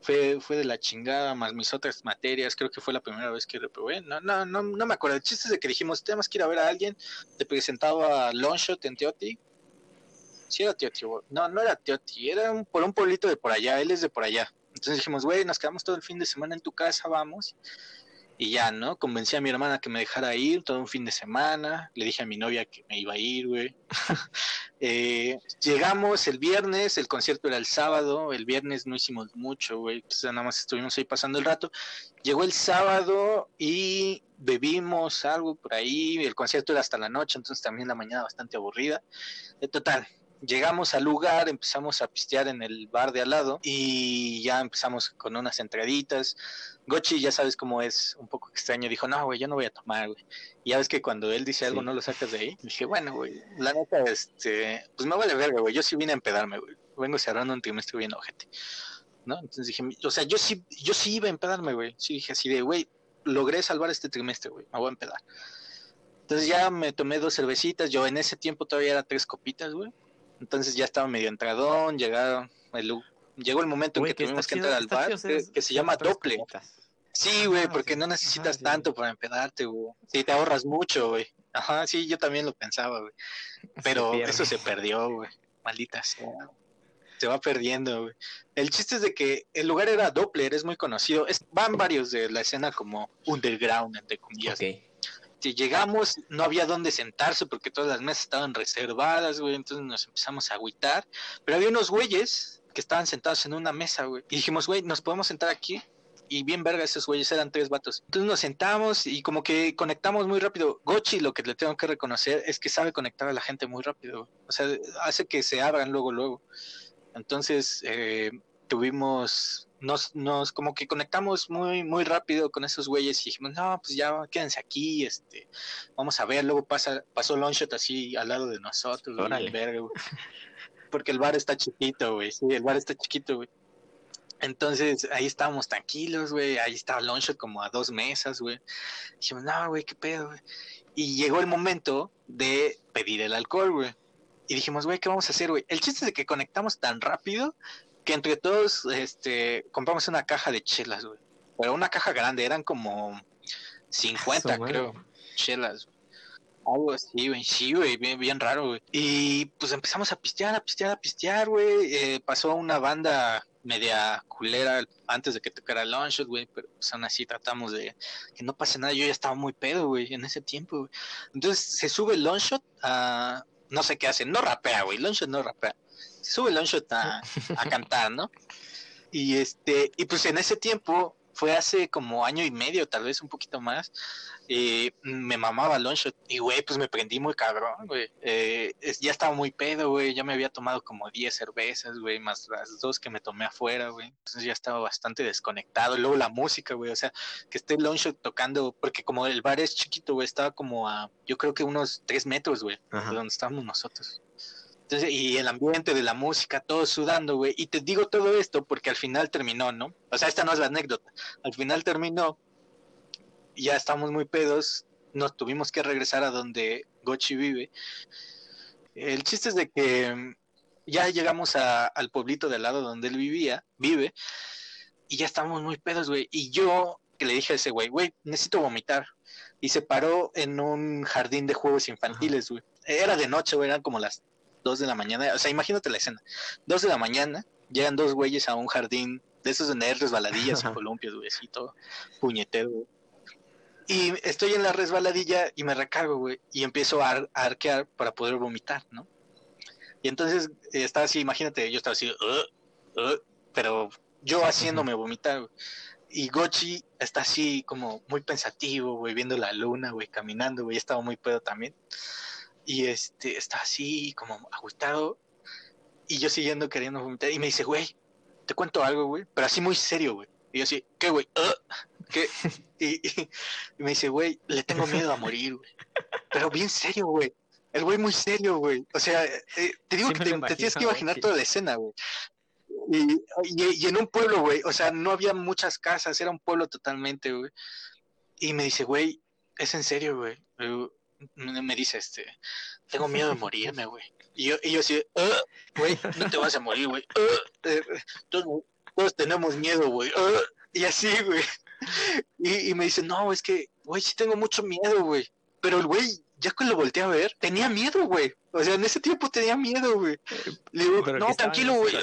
Fue, fue de la chingada, más mis otras materias. Creo que fue la primera vez que reprobé. No, no, no, no me acuerdo. El chiste es de que dijimos, tenemos que ir a ver a alguien. Te presentaba Longshot en Teoti. Sí era Teoti, güey. No, no era Teoti. Era por un pueblito de por allá. Él es de por allá. Entonces dijimos, güey, nos quedamos todo el fin de semana en tu casa, vamos. Y ya, ¿no? Convencí a mi hermana que me dejara ir todo un fin de semana. Le dije a mi novia que me iba a ir, güey. Eh, llegamos el viernes, el concierto era el sábado. El viernes no hicimos mucho, güey. Entonces nada más estuvimos ahí pasando el rato. Llegó el sábado y bebimos algo por ahí. El concierto era hasta la noche, entonces también la mañana bastante aburrida. Eh, total, llegamos al lugar, empezamos a pistear en el bar de al lado y ya empezamos con unas entraditas. Gochi, ya sabes cómo es, un poco extraño, dijo, no, güey, yo no voy a tomar, güey. Y ya ves que cuando él dice algo no lo sacas de ahí. dije, bueno, güey, la neta, este, pues me vale verga, güey, yo sí vine a empedarme, güey. Vengo cerrando un trimestre bien ojete. ¿No? Entonces dije, o sea, yo sí, yo sí iba a empedarme, güey. Sí dije así de, güey, logré salvar este trimestre, güey, me voy a empedar. Entonces ya me tomé dos cervecitas, yo en ese tiempo todavía era tres copitas, güey. Entonces ya estaba medio entradón, llegaron, el, llegó el momento en que, tuvimos que entrar al bar, que, se llama Doble. Sí, güey, ah, porque no necesitas tanto para empedarte, güey. Sí, te ahorras mucho, güey. Ajá, sí, yo también lo pensaba, güey. Pero eso se perdió, güey. Maldita sea. Se va perdiendo, güey. El chiste es de que el lugar era Doppler, es muy conocido. Es, van varios de la escena como underground, entre comillas. Okay llegamos, no había dónde sentarse porque todas las mesas estaban reservadas, güey, entonces nos empezamos a agüitar, pero había unos güeyes que estaban sentados en una mesa, güey, y dijimos, güey, ¿nos podemos sentar aquí? Y bien verga esos güeyes, eran tres vatos. Entonces nos sentamos y como que conectamos muy rápido. Gochi lo que le tengo que reconocer es que sabe conectar a la gente muy rápido. O sea, hace que se abran luego, luego. Entonces eh, tuvimos nos, nos como que conectamos muy, muy rápido con esos güeyes y dijimos, no, pues ya quédense aquí, este, vamos a ver, luego pasa, pasó Longshot así al lado de nosotros, porque el bar está chiquito, güey, sí, el bar está chiquito, güey. Entonces ahí estábamos tranquilos, güey, ahí estaba Longshot como a dos mesas, güey. Dijimos, no, güey, qué pedo, güey. Y llegó el momento de pedir el alcohol, güey. Y dijimos, güey, ¿qué vamos a hacer, güey? El chiste es de que conectamos tan rápido que entre todos este, compramos una caja de chelas, güey. Pero una caja grande, eran como 50, creo, chelas. Algo así, güey, sí, güey, bien, bien raro, güey. Y pues empezamos a pistear, a pistear, a pistear, güey. Eh, pasó una banda media culera antes de que tocara Longshot, güey, pero pues aún así tratamos de que no pase nada. Yo ya estaba muy pedo, güey, en ese tiempo, güey. Entonces se sube Longshot a... No sé qué hace, no rapea, güey, Longshot no rapea sube Longshot a, a cantar, ¿no? Y este, y pues en ese tiempo, fue hace como año y medio, tal vez un poquito más, eh, me mamaba Longshot y güey, pues me prendí muy cabrón, güey. Eh, ya estaba muy pedo, güey, ya me había tomado como 10 cervezas, güey, más las dos que me tomé afuera, güey. Entonces ya estaba bastante desconectado. luego la música, güey, o sea, que esté Longshot tocando, porque como el bar es chiquito, güey, estaba como a, yo creo que unos 3 metros, güey, de donde estábamos nosotros y el ambiente de la música, todo sudando, güey. Y te digo todo esto porque al final terminó, ¿no? O sea, esta no es la anécdota. Al final terminó, ya estamos muy pedos, nos tuvimos que regresar a donde Gochi vive. El chiste es de que mm, ya llegamos al pueblito de al lado donde él vivía, vive, y ya estamos muy pedos, güey. Y yo que le dije a ese güey, güey, necesito vomitar. Y se paró en un jardín de juegos infantiles, güey. Era de noche, güey, eran como las dos de la mañana, o sea, imagínate la escena, dos de la mañana, llegan dos güeyes a un jardín de esos de hay resbaladillas y columpios, güey, así todo puñetero, Y estoy en la resbaladilla y me recargo, güey, y empiezo a, arquear para poder vomitar, ¿no? Y entonces eh, estaba así, imagínate, yo estaba así, uh, uh", pero yo haciéndome vomitar, güey. Y Gochi está así como muy pensativo, güey, viendo la luna, güey, caminando, güey, estaba muy pedo también. Y este, está así como agustado. Y yo siguiendo queriendo vomitar. Y me dice, güey, te cuento algo, güey. Pero así muy serio, güey. Y yo así, ¿qué, güey? ¿Qué? Y, me dice, güey, le tengo miedo a morir, güey. Pero bien serio, güey. El güey muy serio, güey. O sea, eh, te digo que te, tienes que imaginar toda la escena, güey. Y, y, en un pueblo, güey, o sea, no había muchas casas, era un pueblo totalmente, güey. Y me dice, güey, es en serio, güey me dice, este, tengo miedo de morirme, güey. Y yo, y yo así, ah, güey, no te vas a morir, güey. Ah, eh, todos, tenemos miedo, güey. Ah", y así, güey. Y, y, me dice, no, es que, güey, sí tengo mucho miedo, güey. Pero el güey, ya que lo volteé a ver, tenía miedo, güey. O sea, en ese tiempo tenía miedo, güey. Le digo, no, tranquilo, güey.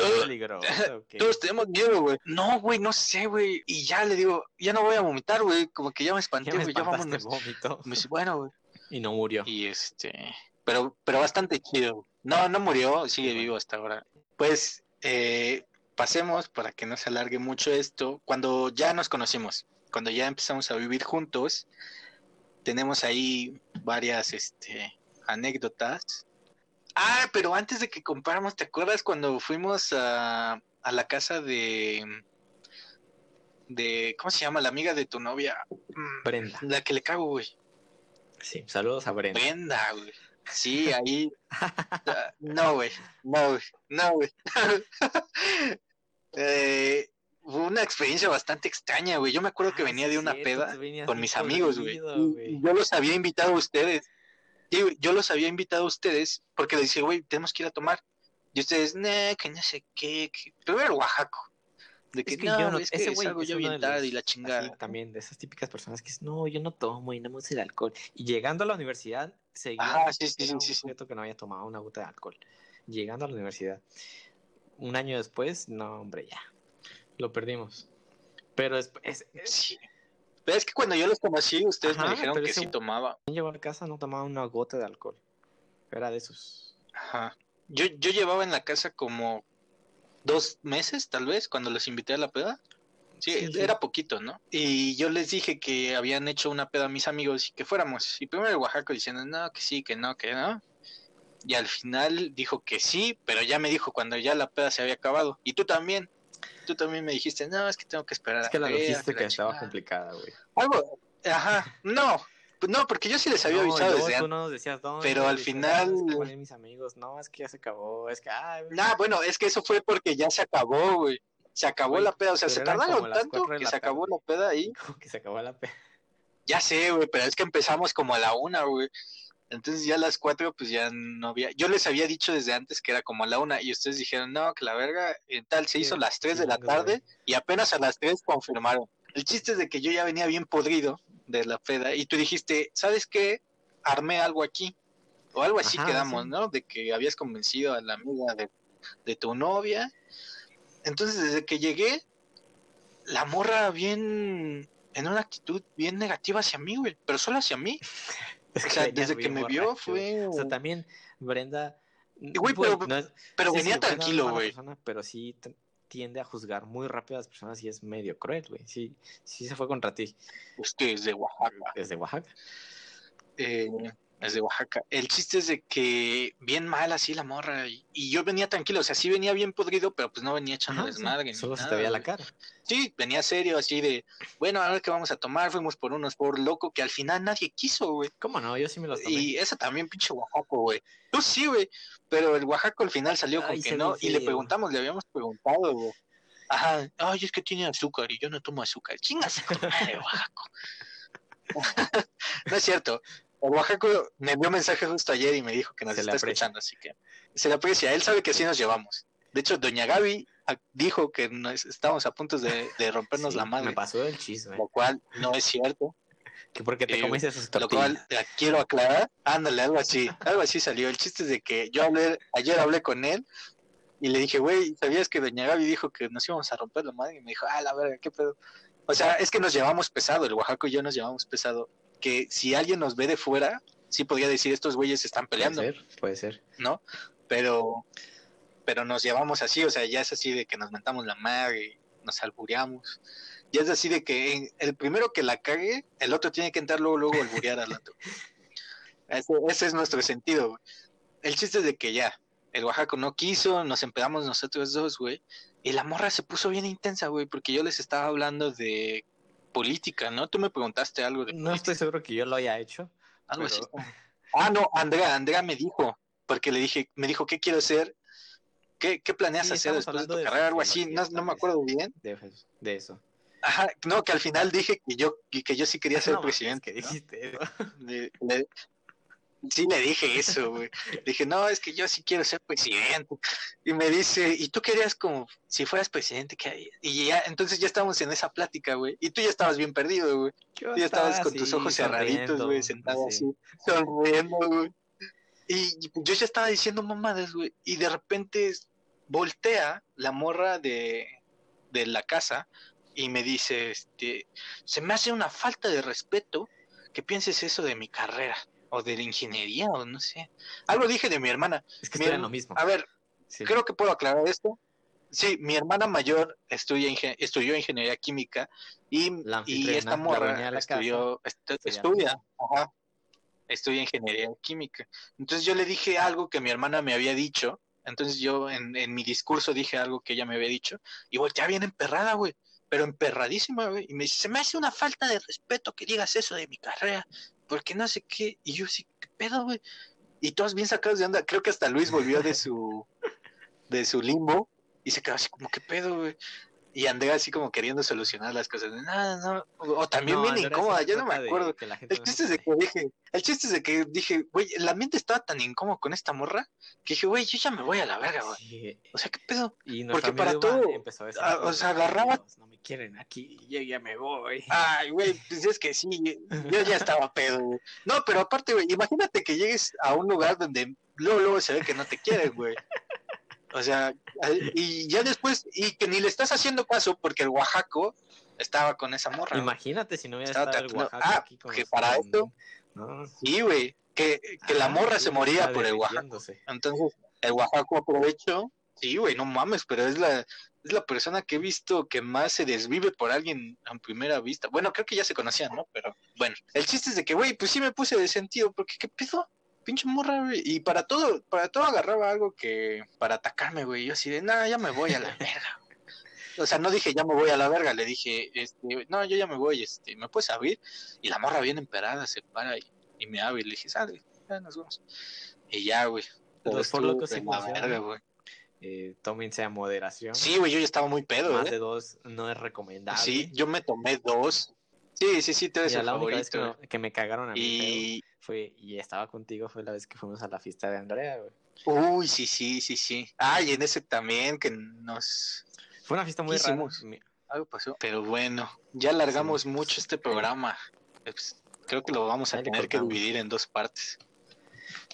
Todos tenemos miedo, güey. No, güey, no sé, güey. Y ya le digo, ya no voy a vomitar, güey. Como que ya me espanté, güey. Ya, vamos Me dice, bueno, güey. Y no murió. Y este, pero, pero bastante chido. No, no murió, sigue vivo hasta ahora. Pues eh, pasemos para que no se alargue mucho esto. Cuando ya nos conocimos, cuando ya empezamos a vivir juntos, tenemos ahí varias este, anécdotas. Ah, pero antes de que compráramos, ¿te acuerdas cuando fuimos a, a la casa de de ¿cómo se llama? La amiga de tu novia. Mm, Brenda. La que le cago, güey. Sí, saludos a Brenda. Brenda, güey. Sí, ahí. Ah, no, güey. No, güey. No, güey. eh, fue una experiencia bastante extraña, güey. Yo me acuerdo que Ah, venía de una cierto, peda con mis amigos, güey. Y- Yo los había invitado a ustedes. Sí, yo los había invitado a ustedes porque les dije, güey, tenemos que ir a tomar. Y ustedes, nah, que no sé qué. que... Primero Oaxaco. De que, Es que no, yo no- es ese güey es bien tarde y la así chingada. también de esas típicas personas que dicen, no, yo no tomo y no me gusta el alcohol. Y llegando a la universidad, seguía Ajá, sí, sí, sí, un sí, sí. sujeto que no había tomado una gota de alcohol. Llegando a la universidad. Un año después, no, hombre, ya. Lo perdimos. Pero es, es- es-. Pero es que cuando yo los conocí, ustedes Ajá, me dijeron que sí tomaba. llegó a casa, no tomaba una gota de alcohol. Era de esos. Ajá. Yo, yo llevaba en la casa como dos meses, tal vez, cuando los invité a la peda. Sí, Sí, sí. era poquito, ¿no? Y yo les dije que habían hecho una peda a mis amigos y que fuéramos. Y primero el Oaxaco diciendo, no, que sí, que no, que no. Y al final dijo que sí, pero ya me dijo cuando ya la peda se había acabado. Y tú también. Tú también me dijiste, no, es que tengo que esperar. Es a que la logística la estaba chingada". complicada, güey. Algo, ajá, no, no, porque yo sí les había No, avisado desde antes. no decías. Pero al decías, "Ah, final- es que van a ir mis amigos, no, es que ya se acabó, es que, ay, Nah, bueno, es que eso fue porque ya se acabó, güey. Se acabó Güey, la peda, o sea, se tardaron tanto que se acabó la peda ahí. como que se acabó la pena. Ya sé, güey, pero es que empezamos como a la una, güey. Entonces ya a las cuatro, pues ya no había. Yo les había dicho desde antes que era como a la una, y ustedes dijeron, no, que la verga, en tal, se Sí, hizo a las tres de la güey. tarde, y apenas a las tres confirmaron. El chiste es de que yo ya venía bien podrido de la peda, y tú dijiste, ¿sabes qué? Armé algo aquí. O algo así Ajá, quedamos, sí. ¿no? De que habías convencido a la amiga de, de tu novia. Entonces, desde que llegué, la morra bien en una actitud bien negativa hacia mí, güey, pero solo hacia mí. Es O sea, desde que me vio borracho, fue... O sea, también Brenda. güey, pero- no es- Pero sí, venía sí, tranquilo, güey. persona, pero sí tiende a juzgar muy rápido a las personas y es medio cruel, güey. Sí, sí se fue contra ti. Es que es de Oaxaca. Desde Oaxaca. eh, es de Oaxaca. El chiste es de que bien mal así la morra. Y, y yo venía tranquilo, o sea, sí venía bien podrido, pero pues no venía echando Ajá, sí, desmadre. ni Solo se te nada, veía la cara. Sí, venía serio, así de, bueno, a ver qué vamos a tomar. Fuimos por unos por loco que al final nadie quiso, güey. ¿Cómo no? Yo sí me los tomé. Y esa también, pinche Oaxaco, güey. Tú sí, güey. Pero el Oaxaco al final salió con Ay, que se no. Y le preguntamos, le habíamos preguntado, güey. Ajá, ay, es que tiene azúcar y yo no tomo azúcar. Chingas, madre, Oaxaco. no es cierto. El Oaxaco me envió mensaje justo ayer y me dijo que nos Se está escuchando, así que se le aprecia. Él sabe que así nos llevamos. De hecho, doña Gaby ah, dijo que nos, estábamos a punto de, de rompernos Sí, la madre, Me pasó el chisme. lo cual no es cierto. Que porque te Eh, comiste sus Lo cual quiero aclarar, ándale, algo así, algo así salió. El chiste es de que yo hablé, ayer hablé con él y le dije, güey, ¿sabías que Doña Gaby dijo que nos íbamos a romper la madre? Y me dijo, ah, la verga, qué pedo. O sea, es que nos llevamos pesado, el Oaxaco y yo nos llevamos pesado. Que si alguien nos ve de fuera, sí podría decir, estos güeyes están Puede peleando, ser, puede ser. ¿no? Pero, pero nos llevamos así, o sea, ya es así de que nos mentamos la madre nos albureamos. Ya es así de que el primero que la cague, el otro tiene que entrar luego, luego alburear al otro. Ese, ese es nuestro sentido, güey. El chiste es de que ya, el Oaxaco no quiso, nos empezamos nosotros dos, güey. Y la morra se puso bien intensa, güey, porque yo les estaba hablando de política, ¿no? Tú me preguntaste algo de No política, estoy seguro que yo lo haya hecho. algo pero- así. Ah, no, Andrea, Andrea me dijo, porque le dije, me dijo, ¿qué quiero hacer? ¿Qué, qué planeas Sí, hacer después de tu de carrera? Algo así, no, no me vez. acuerdo bien. De, eso- de eso. Ajá, no, que al final dije que yo, que, yo sí quería ser No presidente. que ¿no? dijiste. Le- le- sí le dije eso, güey. Dije, no, es que yo sí quiero ser presidente. Y me dice, ¿y tú querías como si fueras presidente? ¿qué harías?". Y ya, entonces ya estábamos en esa plática, güey. Y tú ya estabas bien perdido, güey. Tú ya estabas estaba con tus ojos cerraditos, güey, sentado así. así, sonriendo, güey. Y yo ya estaba diciendo mamadas, güey. Y de repente voltea la morra de, de la casa y me dice, este, se me hace una falta de respeto que pienses eso de mi carrera o de la ingeniería o no sé. Algo dije de mi hermana. Es que herma- lo mismo. A ver, Sí. creo que puedo aclarar esto. Sí, mi hermana mayor estudia ingen- estudió ingeniería química y, y esta morra la estudió, estu- Sería- estudia, ajá. estudia ingeniería química. Entonces yo le dije algo que mi hermana me había dicho. Entonces yo en, en mi discurso dije algo que ella me había dicho. Y voltea bien emperrada, güey. Pero emperradísima, güey. Y me dice, se me hace una falta de respeto que digas eso de mi carrera. Porque no sé qué. Y yo sí, ¿qué pedo, güey? Y todos bien sacados de onda. Creo que hasta Luis volvió de su, de su limbo. Y se quedó así como, ¿qué pedo, güey? Y Andrea así como queriendo solucionar las cosas. No, no, o también bien incómoda, yo no me acuerdo. El chiste es de que dije, el chiste es de que dije, güey, la mente estaba tan incómoda con esta morra que dije, güey, yo ya me voy a la verga, güey. O sea, ¿qué pedo? Porque para todo, ah, o sea, agarraba... No me quieren aquí, yo ya me voy. Ay, güey, pues es que sí, yo ya estaba pedo, güey. No, pero aparte, güey, imagínate que llegues a un lugar donde luego, luego se ve que no te quieren, güey. O sea, y ya después, y que ni le estás haciendo caso porque el Oaxaco estaba con esa morra. Imagínate si no hubiera estado el Oaxaco ah, aquí con que para esto, sí, güey, que, que la morra se moría por el Oaxaco. Entonces, el Oaxaco aprovechó, sí, güey, no mames, pero es la, es la persona que he visto que más se desvive por alguien a primera vista. Bueno, creo que ya se conocían, ¿no? Pero bueno, el chiste es de que, güey, pues sí me puse de sentido, porque ¿qué pedo? Pinche morra, güey. Y para todo, para todo agarraba algo que, para atacarme, güey. Yo así de, nada, ya me voy a la verga. O sea, no dije, ya me voy a la verga, le dije, este, no, yo ya me voy, este, ¿me puedes abrir? Y la morra bien emperada se para y, y me abre y le dije, sale, ya nos vamos. Y ya, güey. Pues por lo que se verga, güey. Eh, tómense a moderación. Sí, güey, yo ya estaba muy pedo. Más de dos no es recomendable. Sí, yo me tomé dos. Sí, sí, sí, te ves el favorito. que, me, cagaron a mí. Y, fue, y estaba contigo fue la vez que fuimos a la fiesta de Andrea, güey. Uy, sí, sí, sí, sí. Ah, y en ese también que nos... Fue una fiesta muy rara. Algo pasó. Pero bueno, ya alargamos mucho este programa. Pues, creo que lo vamos a tener que dividir en dos partes.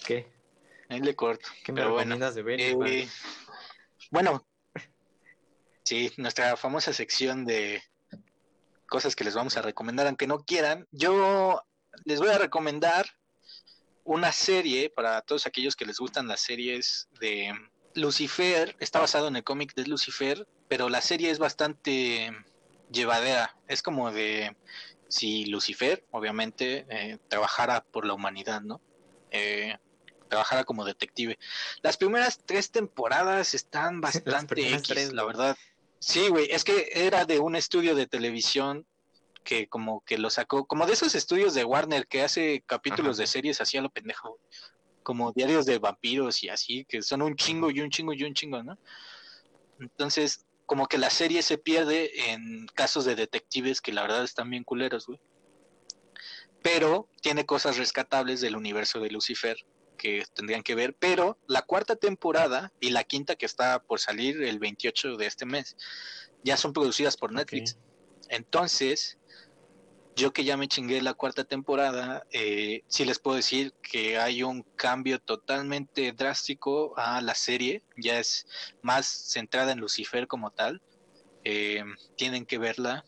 ¿Qué? Ahí le corto. ¿Qué me recomiendas de ver? Eh, bueno, sí, nuestra famosa sección de cosas que les vamos a recomendar, aunque no quieran. Yo les voy a recomendar una serie para todos aquellos que les gustan las series de Lucifer. Está basado en el cómic de Lucifer, pero la serie es bastante llevadera. Es como de si Lucifer, obviamente, eh, trabajara por la humanidad, ¿no? Eh, trabajara como detective. Las primeras tres temporadas están bastante X, la verdad. Sí, güey, es que era de un estudio de televisión que como que lo sacó, como de esos estudios de Warner que hace capítulos de series así a lo pendejo, como diarios de vampiros y así, que son un chingo y un chingo y un chingo, ¿no? Entonces, como que la serie se pierde en casos de detectives que la verdad están bien culeros, güey. Pero tiene cosas rescatables del universo de Lucifer que tendrían que ver, pero la cuarta temporada y la quinta que está por salir el 28 de este mes ya son producidas por Netflix. Entonces, yo que ya me chingué la cuarta temporada, eh, sí les puedo decir que hay un cambio totalmente drástico a la serie, ya es más centrada en Lucifer como tal. Eh, tienen que verla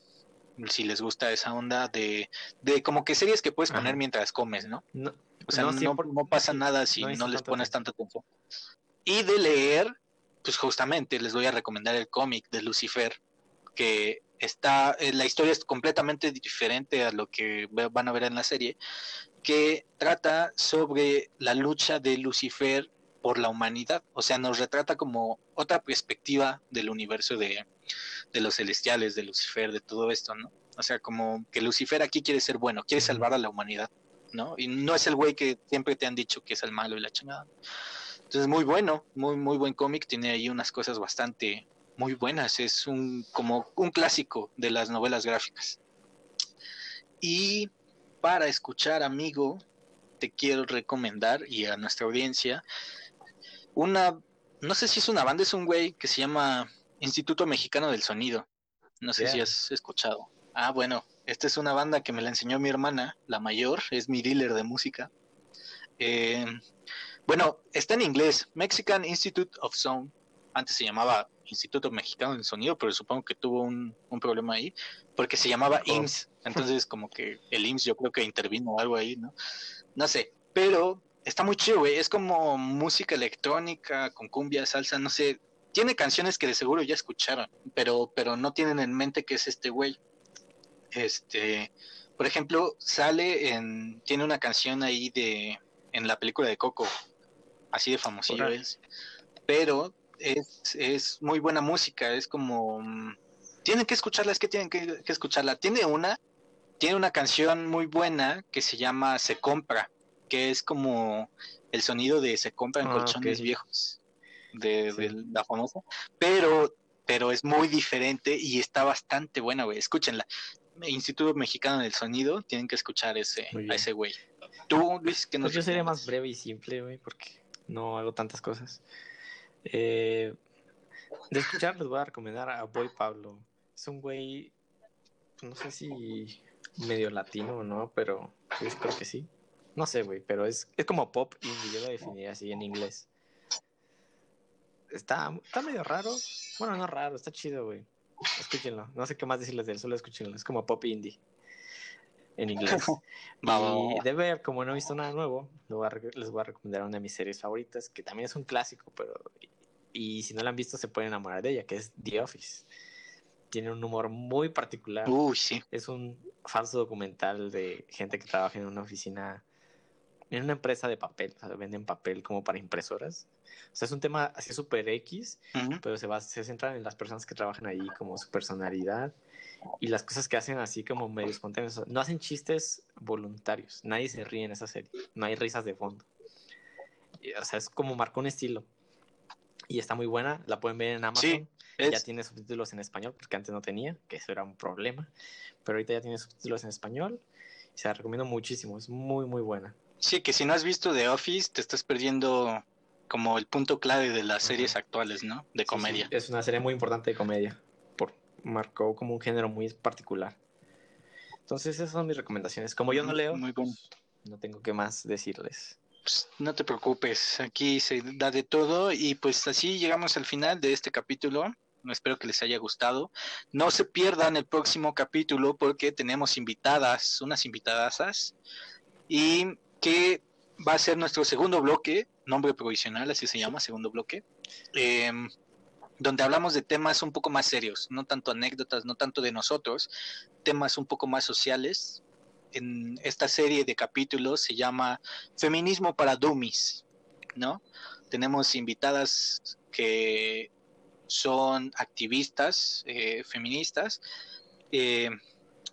si les gusta esa onda de, de como que series que puedes poner mientras comes, ¿no? O sea, no, no, pasa nada si no, les pones tanto tiempo. Y de leer, pues justamente les voy a recomendar el cómic de Lucifer, que está, eh, la historia es completamente diferente a lo que van a ver en la serie, que trata sobre la lucha de Lucifer por la humanidad, o sea, nos retrata como otra perspectiva del universo de, de los celestiales, de Lucifer, de todo esto, ¿no? O sea, como que Lucifer aquí quiere ser bueno, quiere salvar a la humanidad, ¿no? Y no es el güey que siempre te han dicho que es el malo y la chingada. Entonces, muy bueno, muy, muy buen cómic, tiene ahí unas cosas bastante, muy buenas, es un como un clásico de las novelas gráficas. Y para escuchar, amigo, te quiero recomendar y a nuestra audiencia una, no sé si es una banda, es un güey que se llama Instituto Mexicano del Sonido. No sé si has escuchado. Ah, bueno, esta es una banda que me la enseñó mi hermana, la mayor, es mi dealer de música. Eh, bueno, está en inglés, Mexican Institute of Sound. Antes se llamaba Instituto Mexicano del Sonido, pero supongo que tuvo un, problema ahí, porque se llamaba oh. IMSS, entonces como que el IMSS yo creo que intervino algo ahí, ¿no? No sé, pero está muy chido, güey, es como música electrónica, con cumbia, salsa, no sé, tiene canciones que de seguro ya escucharon, pero, pero no tienen en mente que es este güey. Este, por ejemplo, sale en, tiene una canción ahí de, en la película de Coco, así de famosillo es, pero es, es muy buena música, es como, mm, tienen que escucharla, es que tienen que, escucharla. Tiene una, tiene una canción muy buena que se llama Se Compra, que es como el sonido de Se Compra en ah, colchones viejos, de, de la famosa, pero pero es muy diferente y está bastante buena, güey. Escúchenla. Instituto Mexicano del Sonido, tienen que escuchar ese, a ese güey. Tú, Luis, que nos. Pues yo sería más breve y simple, güey, porque no hago tantas cosas. Eh, de escuchar, les voy a recomendar a Boy Pablo. Es un güey, no sé si medio latino o no, pero yo creo que sí. No sé, güey, pero es, es como pop indie, yo lo definiría así en inglés está, está medio raro. Bueno, no raro, está chido, güey. Escúchenlo. No sé qué más decirles de él, solo escúchenlo. Es como pop indie. En inglés. y de ver, como no he visto nada nuevo, les voy a recomendar una de mis series favoritas, que también es un clásico, pero. Y si no la han visto, se pueden enamorar de ella, que es The Office. Tiene un humor muy particular. Uy, sí. Es un falso documental de gente que trabaja en una oficina en una empresa de papel, o sea, venden papel como para impresoras. O sea, es un tema así súper X, pero se, va, se centran en las personas que trabajan ahí, como su personalidad y las cosas que hacen así como medio espontáneos. No hacen chistes voluntarios, nadie se ríe en esa serie, no hay risas de fondo. O sea, es como marcó un estilo. Y está muy buena, la pueden ver en Amazon. Ya tiene subtítulos en español, porque antes no tenía, que eso era un problema. Pero ahorita ya tiene subtítulos en español. Y se la recomiendo muchísimo, es muy, muy buena. Sí, que si no has visto The Office, te estás perdiendo como el punto clave de las series actuales, ¿no? De comedia. Es una serie muy importante de comedia. Por, marcó como un género muy particular. Entonces, esas son mis recomendaciones. Como yo no leo, muy no tengo que más decirles. Pues, no te preocupes, aquí se da de todo y pues así llegamos al final de este capítulo. Espero que les haya gustado. No se pierdan el próximo capítulo porque tenemos invitadas, unas invitadasas. Y que va a ser nuestro segundo bloque, nombre provisional, así se llama, segundo bloque, em, donde hablamos de temas un poco más serios, no tanto anécdotas, no tanto de nosotros, temas un poco más sociales. En esta serie de capítulos se llama Feminismo para Dummies, ¿no? Tenemos invitadas que son activistas eh, feministas, eh,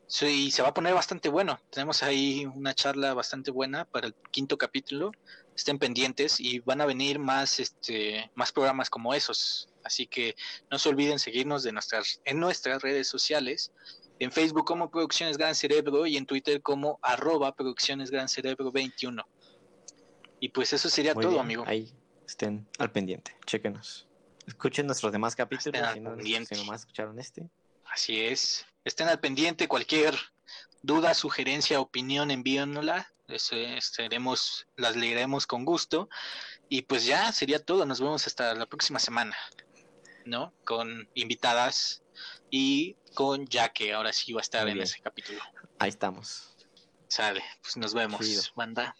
Sí, se va a poner bastante bueno. Tenemos ahí una charla bastante buena para el quinto capítulo. Estén pendientes y van a venir más, este, más programas como esos. Así que no se olviden seguirnos de nuestras, en nuestras redes sociales. En Facebook como Producciones Gran Cerebro y en Twitter como arroba Producciones Gran Cerebro 21. Y pues eso sería todo, amigo. Ahí estén al pendiente, chéquenos. Escuchen nuestros demás capítulos, si no, si nomás escucharon este. Así es. Estén al pendiente, cualquier duda, sugerencia, opinión, envíenla. Estaremos, las leeremos con gusto. Y pues ya sería todo. Nos vemos hasta la próxima semana, ¿no? Con invitadas y con ya que ahora sí va a estar en ese capítulo. Ahí estamos. Sale, pues nos vemos, banda.